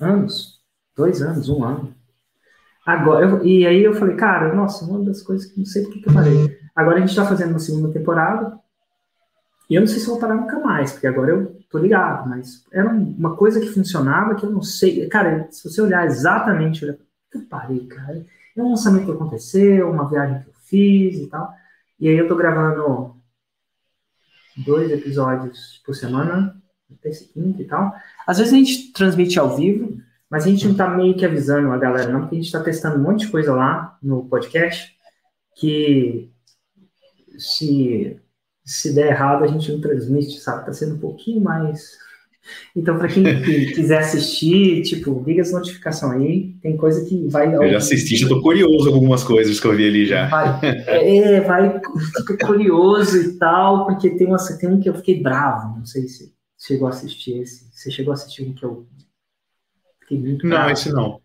Anos. Dois anos, um ano. Agora, eu, e aí eu falei, cara, nossa, uma das coisas que não sei por que eu parei. Agora a gente está fazendo uma segunda temporada. E eu não sei se vou parar nunca mais, porque agora eu tô ligado, mas era uma coisa que funcionava que eu não sei. Cara, se você olhar exatamente, eu parei, cara. É um lançamento que aconteceu, uma viagem que eu fiz e tal. E aí eu tô gravando dois episódios por semana, terça e e tal. Às vezes a gente transmite ao vivo, mas a gente não tá meio que avisando a galera, não, porque a gente tá testando um monte de coisa lá no podcast que se, se der errado a gente não transmite, sabe? Tá sendo um pouquinho mais então, para quem quiser assistir, tipo, liga as notificações aí, tem coisa que vai. Eu já assisti, já tô curioso com algumas coisas que eu vi ali já. Vai, é, vai, fica curioso e tal, porque tem, uma, tem um que eu fiquei bravo, não sei se chegou a assistir esse. Você chegou a assistir um que eu fiquei muito. Não, esse não.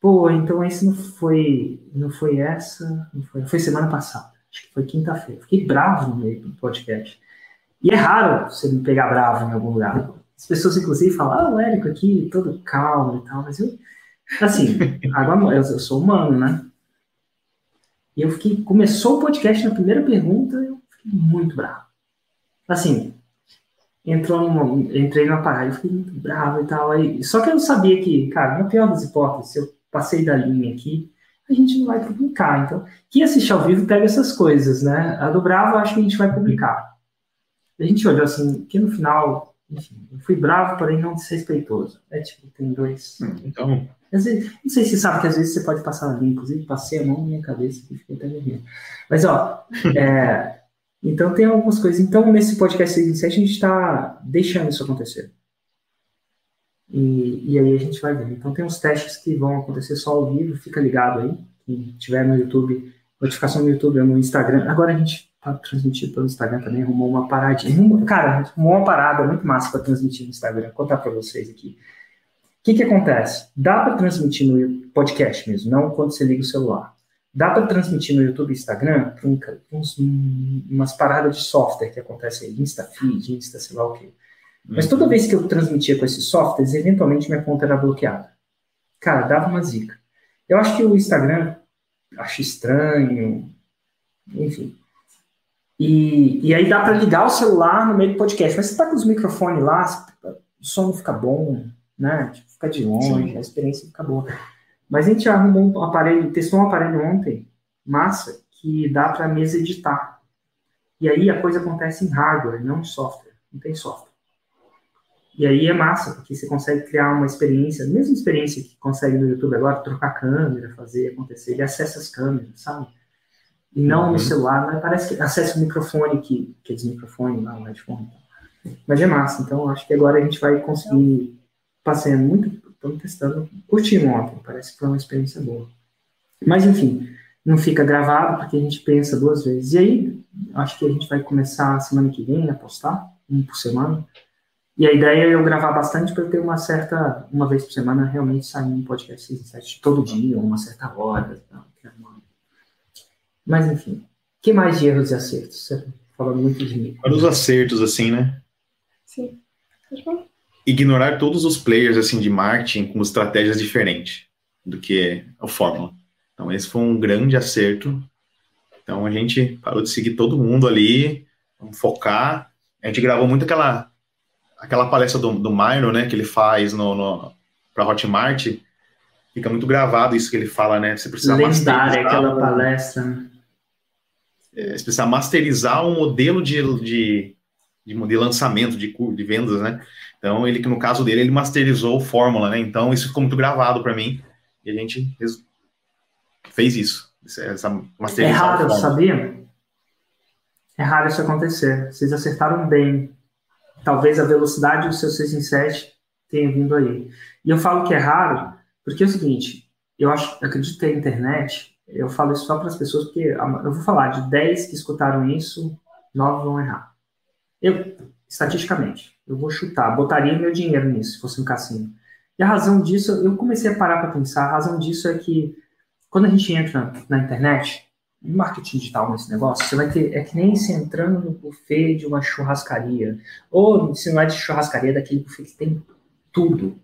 Pô, então esse não foi, não foi essa, não foi, foi semana passada, acho que foi quinta-feira. Fiquei bravo no meio do podcast. E é raro você me pegar bravo em algum lugar. As pessoas, inclusive, falam, ah, o Érico aqui, todo calmo e tal, mas eu, assim, agora eu sou humano, né? E eu fiquei, começou o podcast na primeira pergunta, eu fiquei muito bravo. Assim, entrou numa, entrei numa parada, eu fiquei muito bravo e tal. Aí, só que eu sabia que, cara, na pior das hipóteses, se eu passei da linha aqui, a gente não vai publicar. Então, quem assiste ao vivo pega essas coisas, né? A do Bravo, acho que a gente vai publicar. A gente olhou assim, que no final enfim, eu fui bravo, porém não desrespeitoso. É tipo, tem dois. Hum, então. Vezes, não sei se você sabe que às vezes você pode passar ali, inclusive passei a mão na minha cabeça e fiquei até vermelho. Mas, ó, é, então tem algumas coisas. Então, nesse podcast 6 em 7, a gente está deixando isso acontecer. E, e aí a gente vai ver. Então, tem uns testes que vão acontecer só ao vivo, fica ligado aí. Quem tiver no YouTube, notificação no YouTube ou no Instagram. Agora a gente para transmitir pelo Instagram também, arrumou uma paradinha. Cara, arrumou uma parada muito massa para transmitir no Instagram. Vou contar para vocês aqui. O que, que acontece? Dá para transmitir no podcast mesmo, não quando você liga o celular. Dá para transmitir no YouTube e Instagram com uns, umas paradas de software que acontecem aí, InstaFeed, Insta, sei lá o quê. Mas toda vez que eu transmitia com esses softwares, eventualmente minha conta era bloqueada. Cara, dava uma zica. Eu acho que o Instagram acho estranho, enfim. E, e aí dá para ligar o celular no meio do podcast. Mas você tá com os microfones lá, o som não fica bom, né? Tipo, fica de longe, Sim. a experiência fica boa. Mas a gente arrumou um aparelho, testou um aparelho ontem, massa, que dá para mesa editar. E aí a coisa acontece em hardware, não em software. Não tem software. E aí é massa, porque você consegue criar uma experiência, a mesma experiência que consegue no YouTube agora, trocar câmera, fazer acontecer, ele acessa as câmeras, sabe? e não uhum. no celular, mas parece que acessa o microfone, que, que é microfone lá, o headphone. Mas é massa, então acho que agora a gente vai conseguir passando muito, estamos testando, curtimos ontem, parece que foi uma experiência boa. Mas enfim, não fica gravado porque a gente pensa duas vezes. E aí, acho que a gente vai começar semana que vem a postar, um por semana. E a ideia é eu gravar bastante para ter uma certa, uma vez por semana, realmente sair um podcast 6 7 todo dia, uma certa hora. Então, mas, enfim. que mais de erros e acertos? Você falando muito de mim. Para os acertos, assim, né? Sim. Ignorar todos os players, assim, de marketing com estratégias diferentes do que a fórmula. Então, esse foi um grande acerto. Então, a gente parou de seguir todo mundo ali, vamos focar. A gente gravou muito aquela, aquela palestra do, do Myron, né, que ele faz no, no para Hotmart. Fica muito gravado isso que ele fala, né? Você precisa Lendária aquela palestra, é, você precisa masterizar um modelo de, de, de, de lançamento, de, de vendas, né? Então, ele, no caso dele, ele masterizou fórmula, né? Então, isso ficou muito gravado para mim. E a gente fez isso. Essa masterização. É raro, sabia? É raro isso acontecer. Vocês acertaram bem. Talvez a velocidade do seu 6 em 7 tenha vindo aí. E eu falo que é raro, porque é o seguinte, eu acho, eu acredito que a internet, eu falo isso só para as pessoas, porque eu vou falar de 10 que escutaram isso, 9 vão errar. Eu, estatisticamente, eu vou chutar, botaria meu dinheiro nisso, se fosse um cassino. E a razão disso, eu comecei a parar para pensar, a razão disso é que quando a gente entra na internet, no marketing digital nesse negócio, você vai ter, é que nem se entrando no buffet de uma churrascaria, ou se não é de churrascaria, é daquele buffet que tem tudo.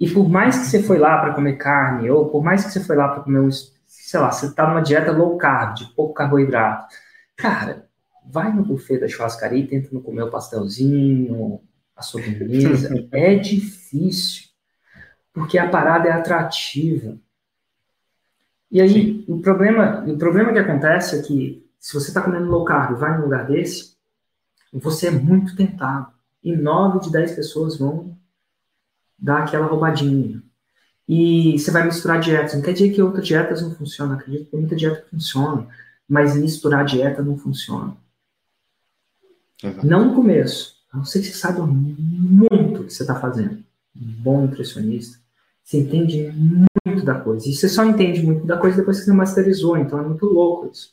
E por mais que você foi lá para comer carne, ou por mais que você foi lá para comer sei lá, você está numa dieta low carb, de pouco carboidrato, cara, vai no buffet da churrascaria e tenta não comer o pastelzinho, a sobremesa. é difícil, porque a parada é atrativa. E aí, Sim. o problema, o problema que acontece é que se você está comendo low carb e vai num lugar desse, você é muito tentado. E nove de dez pessoas vão dar aquela roubadinha. E você vai misturar dietas. Não quer dizer que outras dietas não funcionam. Acredito que muita dieta funciona. Mas misturar dieta não funciona. Não no começo. A não ser que você saiba muito o que você está fazendo. Um bom nutricionista. Você entende muito da coisa. E você só entende muito da coisa depois que você masterizou. Então é muito louco isso.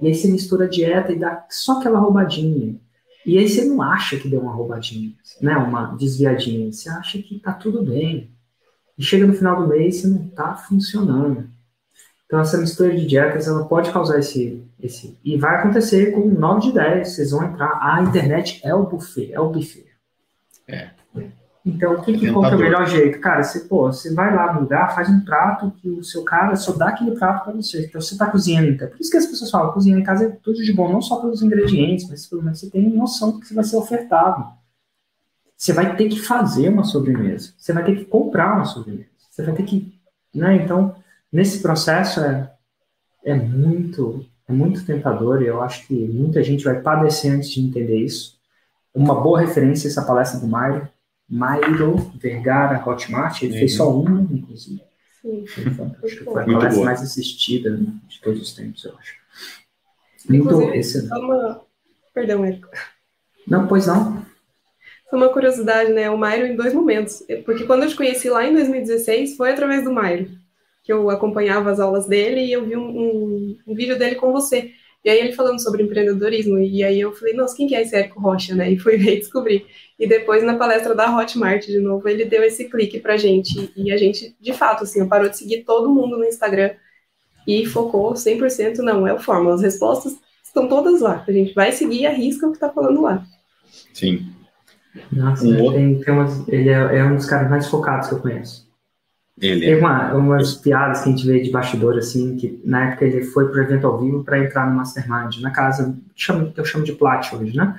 E aí você mistura a dieta e dá só aquela roubadinha. E aí você não acha que deu uma roubadinha, né? Uma desviadinha. Você acha que tá tudo bem. E chega no final do mês você não tá funcionando. Então essa mistura de dietas ela pode causar esse, esse e vai acontecer com 9 de 10, vocês vão entrar, a internet é o buffet, é o buffet. É. Então, o que, que que é o melhor jeito? Cara, você, pô, você vai lá no lugar, faz um prato que o seu cara só dá aquele prato para você. Então, você está cozinhando então. Por isso que as pessoas falam, cozinhar em casa é tudo de bom, não só pelos ingredientes, mas pelo menos você tem noção do que vai ser ofertado. Você vai ter que fazer uma sobremesa. Você vai ter que comprar uma sobremesa. Você vai ter que, né? Então, nesse processo é, é muito é muito tentador e eu acho que muita gente vai padecer antes de entender isso. Uma boa referência essa palestra do Mário, Mairo Vergara Hotmart, ele uhum. fez só uma, inclusive. Sim. Acho que foi a palestra mais assistida né, de todos os tempos, eu acho. Muito excelente. Uma... Perdão, Érico. Não, pois não. Foi uma curiosidade, né? O Mairo em dois momentos. Porque quando eu te conheci lá em 2016, foi através do Mairo, que eu acompanhava as aulas dele e eu vi um, um, um vídeo dele com você. E aí ele falando sobre empreendedorismo, e aí eu falei, nossa, quem que é esse Érico Rocha, né? E fui ver e descobri. E depois, na palestra da Hotmart, de novo, ele deu esse clique pra gente. E a gente, de fato, assim, parou de seguir todo mundo no Instagram e focou 100%, não, é o Fórmula. As respostas estão todas lá. A gente vai seguir e arrisca o que tá falando lá. Sim. Nossa, um tem, tem umas, ele é, é um dos caras mais focados que eu conheço. Ele Tem uma, umas piadas que a gente vê de bastidor, assim, que na época ele foi pro evento ao vivo para entrar no Mastermind, na casa, que eu chamo de Plat hoje, né?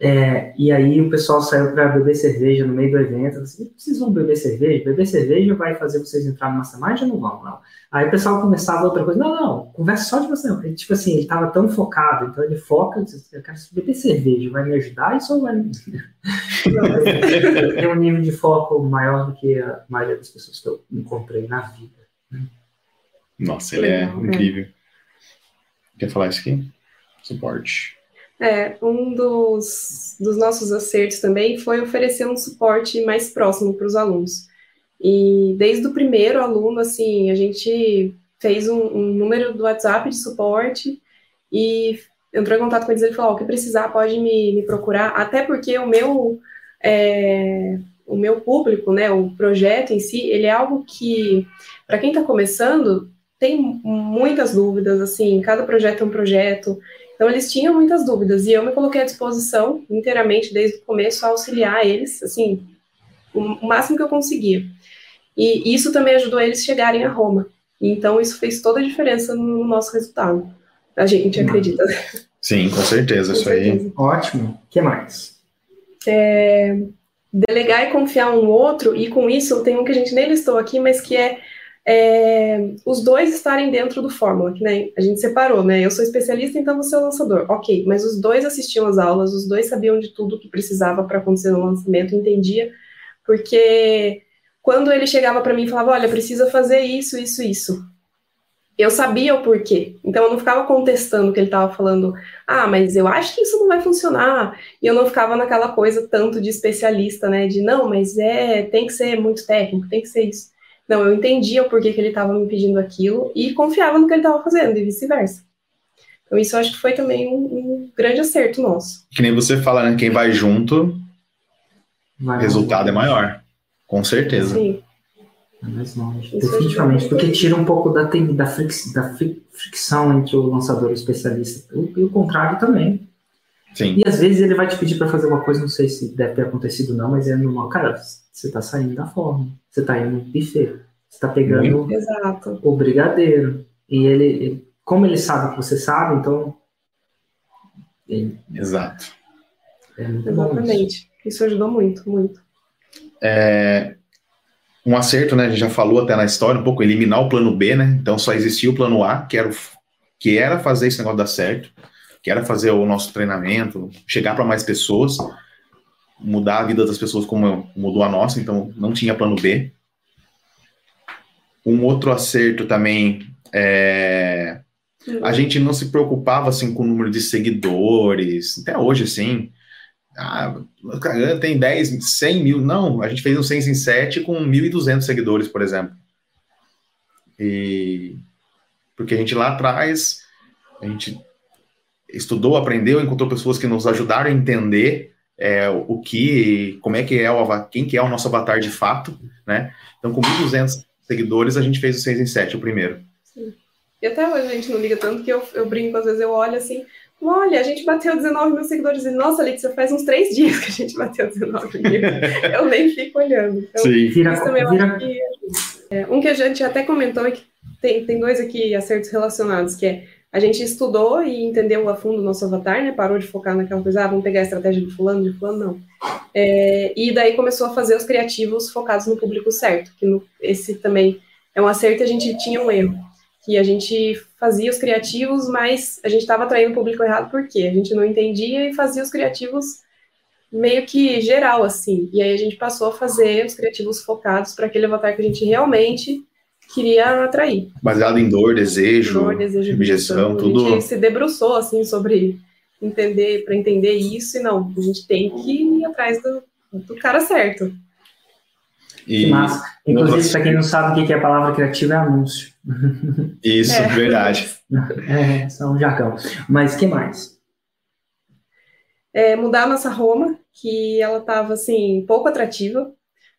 É, e aí o pessoal saiu para beber cerveja no meio do evento. Assim, vocês vão beber cerveja? Beber cerveja vai fazer vocês entrar no Mastermind ou não vão? Não. Aí o pessoal conversava outra coisa. Não, não, conversa só de você. Não. Ele, tipo assim, ele estava tão focado, então ele foca, eu quero beber cerveja, vai me ajudar isso ou vai me... Tem um nível de foco maior do que a maioria das pessoas que eu encontrei na vida. Né? Nossa, ele é incrível. Quer falar isso aqui? Suporte. É, um dos, dos nossos acertos também foi oferecer um suporte mais próximo para os alunos. E desde o primeiro aluno, assim, a gente fez um, um, número do WhatsApp de suporte e entrou em contato com eles e falou, oh, o que precisar pode me, me procurar, até porque o meu, é, o meu público, né, o projeto em si, ele é algo que, para quem está começando, tem muitas dúvidas, assim, cada projeto é um projeto, então, eles tinham muitas dúvidas e eu me coloquei à disposição inteiramente, desde o começo, a auxiliar eles, assim, o máximo que eu conseguia. E isso também ajudou eles chegarem a Roma. Então, isso fez toda a diferença no nosso resultado. A gente acredita. Sim, com certeza, com isso certeza. aí. Ótimo. O que mais? É, delegar e confiar um no outro, e com isso tem um que a gente nem listou aqui, mas que é é, os dois estarem dentro do Fórmula, que né, a gente separou, né? Eu sou especialista, então você é o lançador. Ok, mas os dois assistiam às aulas, os dois sabiam de tudo que precisava para acontecer no lançamento, entendia, porque quando ele chegava para mim e falava, olha, precisa fazer isso, isso, isso. eu sabia o porquê. Então eu não ficava contestando o que ele estava falando. Ah, mas eu acho que isso não vai funcionar. E eu não ficava naquela coisa tanto de especialista, né? De não, mas é, tem que ser muito técnico, tem que ser isso. Não, eu entendia o porquê que ele estava me pedindo aquilo e confiava no que ele estava fazendo, e vice-versa. Então isso eu acho que foi também um, um, grande acerto nosso. Que nem você fala, né? Quem vai junto, o resultado é maior. Com certeza. Sim. É mais longe. Isso Definitivamente, porque tira um pouco da, da, frix, da fricção entre o lançador e o especialista. E o contrário também. Sim. E às vezes ele vai te pedir para fazer uma coisa, não sei se deve ter acontecido ou não, mas é normal. Cara, você tá saindo da forma. Você tá indo no buffet. Você tá pegando Exato. o brigadeiro. E ele, ele, como ele sabe que você sabe, então. Ele, Exato. É Exatamente. Isso. isso ajudou muito, muito. É, um acerto, né? A gente já falou até na história um pouco, eliminar o plano B, né? Então só existia o plano A, que era, o, que era fazer esse negócio dar certo, que era fazer o nosso treinamento, chegar para mais pessoas, mudar a vida das pessoas como mudou a nossa, então não tinha plano B. Um outro acerto também é. A gente não se preocupava assim com o número de seguidores, até hoje, assim ah, tem 10, 100 mil. Não, a gente fez um 6 em 7 com 1.200 seguidores, por exemplo. E porque a gente lá atrás, a gente estudou, aprendeu, encontrou pessoas que nos ajudaram a entender é, o que, como é que é o quem que é o nosso avatar de fato, né? Então, com 1.200 seguidores, a gente fez o 6 em 7, o primeiro. Sim. E até hoje a gente não liga tanto que eu, eu brinco, às vezes eu olho assim, Olha, a gente bateu 19 mil seguidores. E, nossa, Letícia, faz uns três dias que a gente bateu 19 mil. eu nem fico olhando. Então, Sim. Vira, isso também que. É, um que a gente até comentou e que tem, tem dois aqui acertos relacionados, que é a gente estudou e entendeu a fundo o nosso avatar, né? Parou de focar naquela coisa, ah, vamos pegar a estratégia de fulano, de fulano, não. É, e daí começou a fazer os criativos focados no público certo, que no, esse também é um acerto e a gente tinha um erro que a gente fazia os criativos, mas a gente estava atraindo o público errado porque a gente não entendia e fazia os criativos meio que geral, assim. E aí a gente passou a fazer os criativos focados para aquele avatar que a gente realmente queria atrair. Baseado em dor, desejo, dor, desejo objeção, tudo. A gente se debruçou, assim, sobre entender, para entender isso, e não, a gente tem que ir atrás do, do cara certo. E, Mas, inclusive, para quem não sabe o que é a palavra criativa, é anúncio. Isso, é. verdade. É, são um jargão. Mas que mais? É, mudar a nossa Roma, que ela estava assim, pouco atrativa,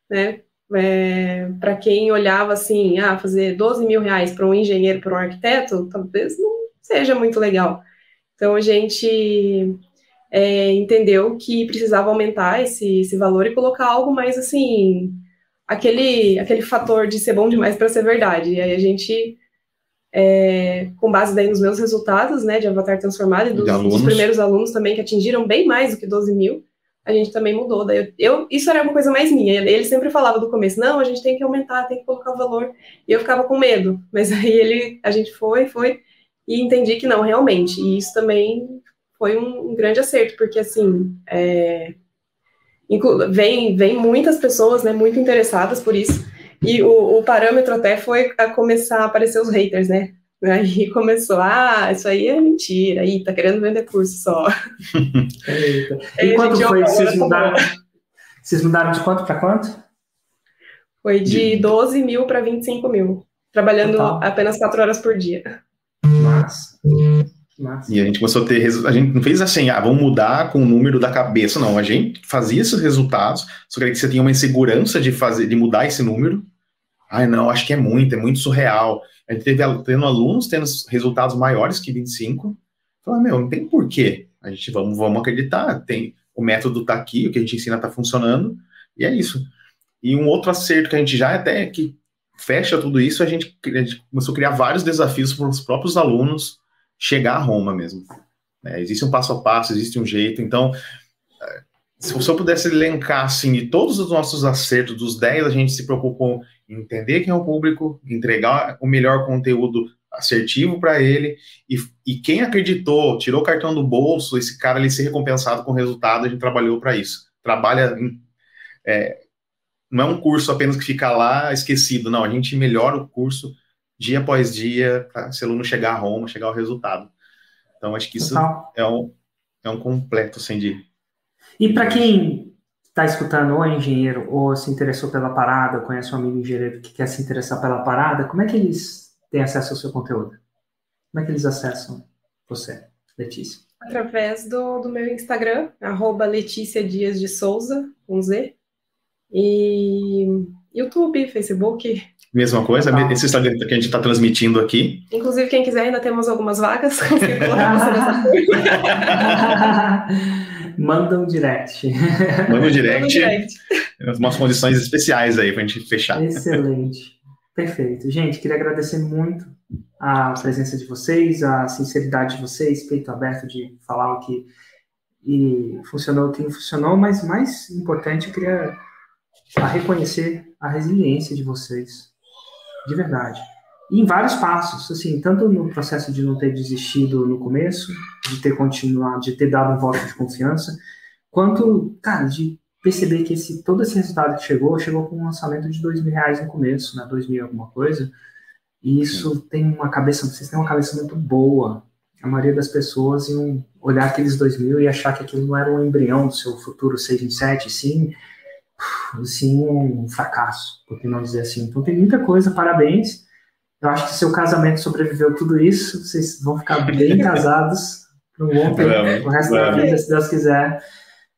né? É, para quem olhava assim, ah, fazer 12 mil reais para um engenheiro, para um arquiteto, talvez não seja muito legal. Então a gente é, entendeu que precisava aumentar esse, esse valor e colocar algo mais assim aquele, aquele fator de ser bom demais para ser verdade. E aí a gente, é, com base daí nos meus resultados, né, de Avatar Transformado e dos, dos, primeiros alunos também que atingiram bem mais do que 12 mil, a gente também mudou. Daí eu, eu, isso era uma coisa mais minha. Ele sempre falava do começo, não, a gente tem que aumentar, tem que colocar o valor. E eu ficava com medo. Mas aí ele, a gente foi, foi e entendi que não, realmente. E isso também foi um, um grande acerto, porque assim, é, vem, vem muitas pessoas, né, muito interessadas por isso, e o, o parâmetro até foi a começar a aparecer os haters, né, Aí começou, ah, isso aí é mentira, aí tá querendo vender curso só. e quanto foi? Vocês mudaram, vocês mudaram de quanto para quanto? Foi de 12 mil para 25 mil, trabalhando Total. apenas 4 horas por dia. Mas Massa. E a gente começou a ter. A gente não fez assim, ah, vamos mudar com o número da cabeça, não. A gente fazia esses resultados, só que você tinha uma insegurança de fazer, de mudar esse número. Ai, não, acho que é muito, é muito surreal. A gente teve tendo alunos tendo resultados maiores que 25. Falei, meu, não tem porquê. A gente vamos, vamos acreditar. Tem, o método está aqui, o que a gente ensina está funcionando, e é isso. E um outro acerto que a gente já até que fecha tudo isso, a gente, a gente começou a criar vários desafios para os próprios alunos chegar a Roma mesmo. É, existe um passo a passo, existe um jeito. Então, é, se eu pudesse elencar assim, de todos os nossos acertos, dos 10, a gente se preocupou entender quem é o público, entregar o melhor conteúdo assertivo para ele, e, e, quem acreditou, tirou o cartão do bolso, esse cara ele ser recompensado com o resultado, a gente trabalhou para isso. Trabalha. Em, é, não é um curso apenas que fica lá esquecido, não, a gente melhora o curso dia após dia, para esse aluno chegar a Roma, chegar ao resultado. Então, acho que isso é um, é um completo, assim, de... E para quem está escutando ou é engenheiro ou se interessou pela parada, conhece um amigo engenheiro que quer se interessar pela parada, como é que eles têm acesso ao seu conteúdo? Como é que eles acessam você, Letícia? Através do, do meu Instagram, arroba Letícia Dias de Souza, com Z. E YouTube, Facebook. Mesma coisa, Legal. esse Instagram que a gente está transmitindo aqui. Inclusive, quem quiser, ainda temos algumas vagas. Manda um direct. Manda um direct. Manda um direct. Umas condições especiais aí para a gente fechar. Excelente. Perfeito. Gente, queria agradecer muito a presença de vocês, a sinceridade de vocês, peito aberto de falar o que e funcionou, o que não funcionou, mas mais importante, eu queria reconhecer a resiliência de vocês, de verdade. Em vários passos, assim, tanto no processo de não ter desistido no começo, de ter continuado, de ter dado um voto de confiança, quanto, cara, de perceber que esse, todo esse resultado que chegou, chegou com um lançamento de dois mil reais no começo, né, dois mil alguma coisa, e isso tem uma cabeça, vocês têm uma cabeça muito boa. A maioria das pessoas iam olhar aqueles 2000 e achar que aquilo não era um embrião do seu futuro 6 em 7, sim, sim um fracasso, por que não dizer assim. Então tem muita coisa, parabéns. Eu acho que seu casamento sobreviveu tudo isso, vocês vão ficar bem casados por um bom tempo, o resto da vida, se Deus quiser.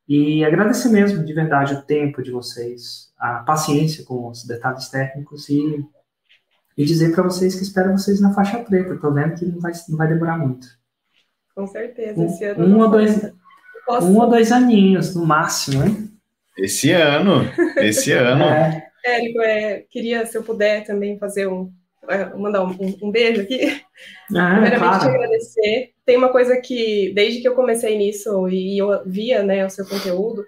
E agradecer mesmo, de verdade, o tempo de vocês, a paciência com os detalhes técnicos e e dizer para vocês que espero vocês na faixa preta. Estou vendo que não vai, não vai demorar muito. Com certeza, esse ano. Um, ou dois, um ou dois aninhos, no máximo, hein? Esse ano, esse ano. É. Érico, é, queria, se eu puder, também fazer um. É, mandar um, um, beijo aqui. Ah, Primeiramente, claro. te agradecer. Tem uma coisa que, desde que eu comecei nisso e eu via né, o seu conteúdo,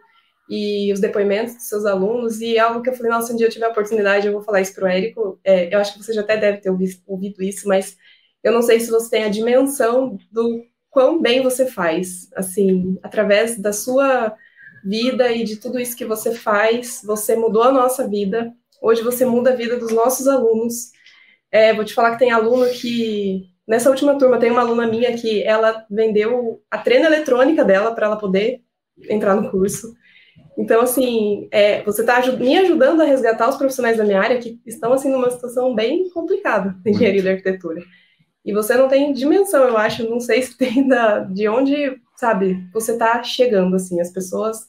e os depoimentos dos seus alunos, e algo que eu falei, nossa, um dia eu tiver a oportunidade, eu vou falar isso para o Érico, é, eu acho que você já até deve ter ouvido, ouvido isso, mas eu não sei se você tem a dimensão do quão bem você faz, assim, através da sua vida e de tudo isso que você faz, você mudou a nossa vida, hoje você muda a vida dos nossos alunos, é, vou te falar que tem aluno que, nessa última turma, tem uma aluna minha que ela vendeu a treina eletrônica dela para ela poder entrar no curso, então, assim, é, você está me ajudando a resgatar os profissionais da minha área que estão, assim, numa situação bem complicada de engenharia da arquitetura. E você não tem dimensão, eu acho, não sei se tem da, de onde, sabe, você está chegando, assim, as pessoas...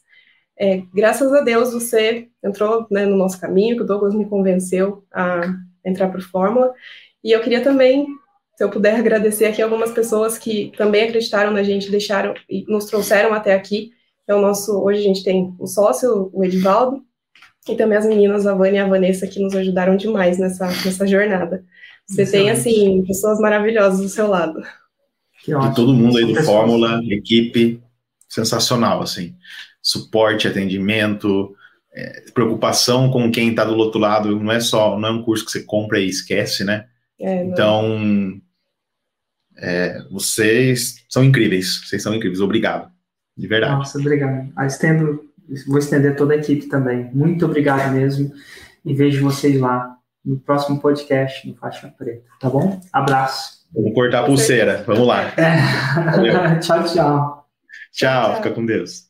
É, graças a Deus você entrou né, no nosso caminho, que o Douglas me convenceu a entrar para o Fórmula, e eu queria também, se eu puder agradecer aqui algumas pessoas que também acreditaram na gente, deixaram e nos trouxeram até aqui, é o nosso, hoje a gente tem o sócio, o Edivaldo, e também as meninas, a Vânia e a Vanessa, que nos ajudaram demais nessa, nessa jornada. Você Excelente. tem, assim, pessoas maravilhosas do seu lado. Que ótimo. E todo mundo aí do Fórmula, equipe, sensacional, assim. Suporte, atendimento, é, preocupação com quem está do outro lado, não é só, não é um curso que você compra e esquece, né? É, então, é, vocês são incríveis, vocês são incríveis, obrigado. De verdade. Nossa, obrigado. Ah, estendo, vou estender toda a equipe também. Muito obrigado mesmo. E vejo vocês lá no próximo podcast no Faixa Preta. Tá bom? Abraço. Vamos cortar a pulseira. Vamos lá. É. tchau, tchau. Tchau, fica com Deus.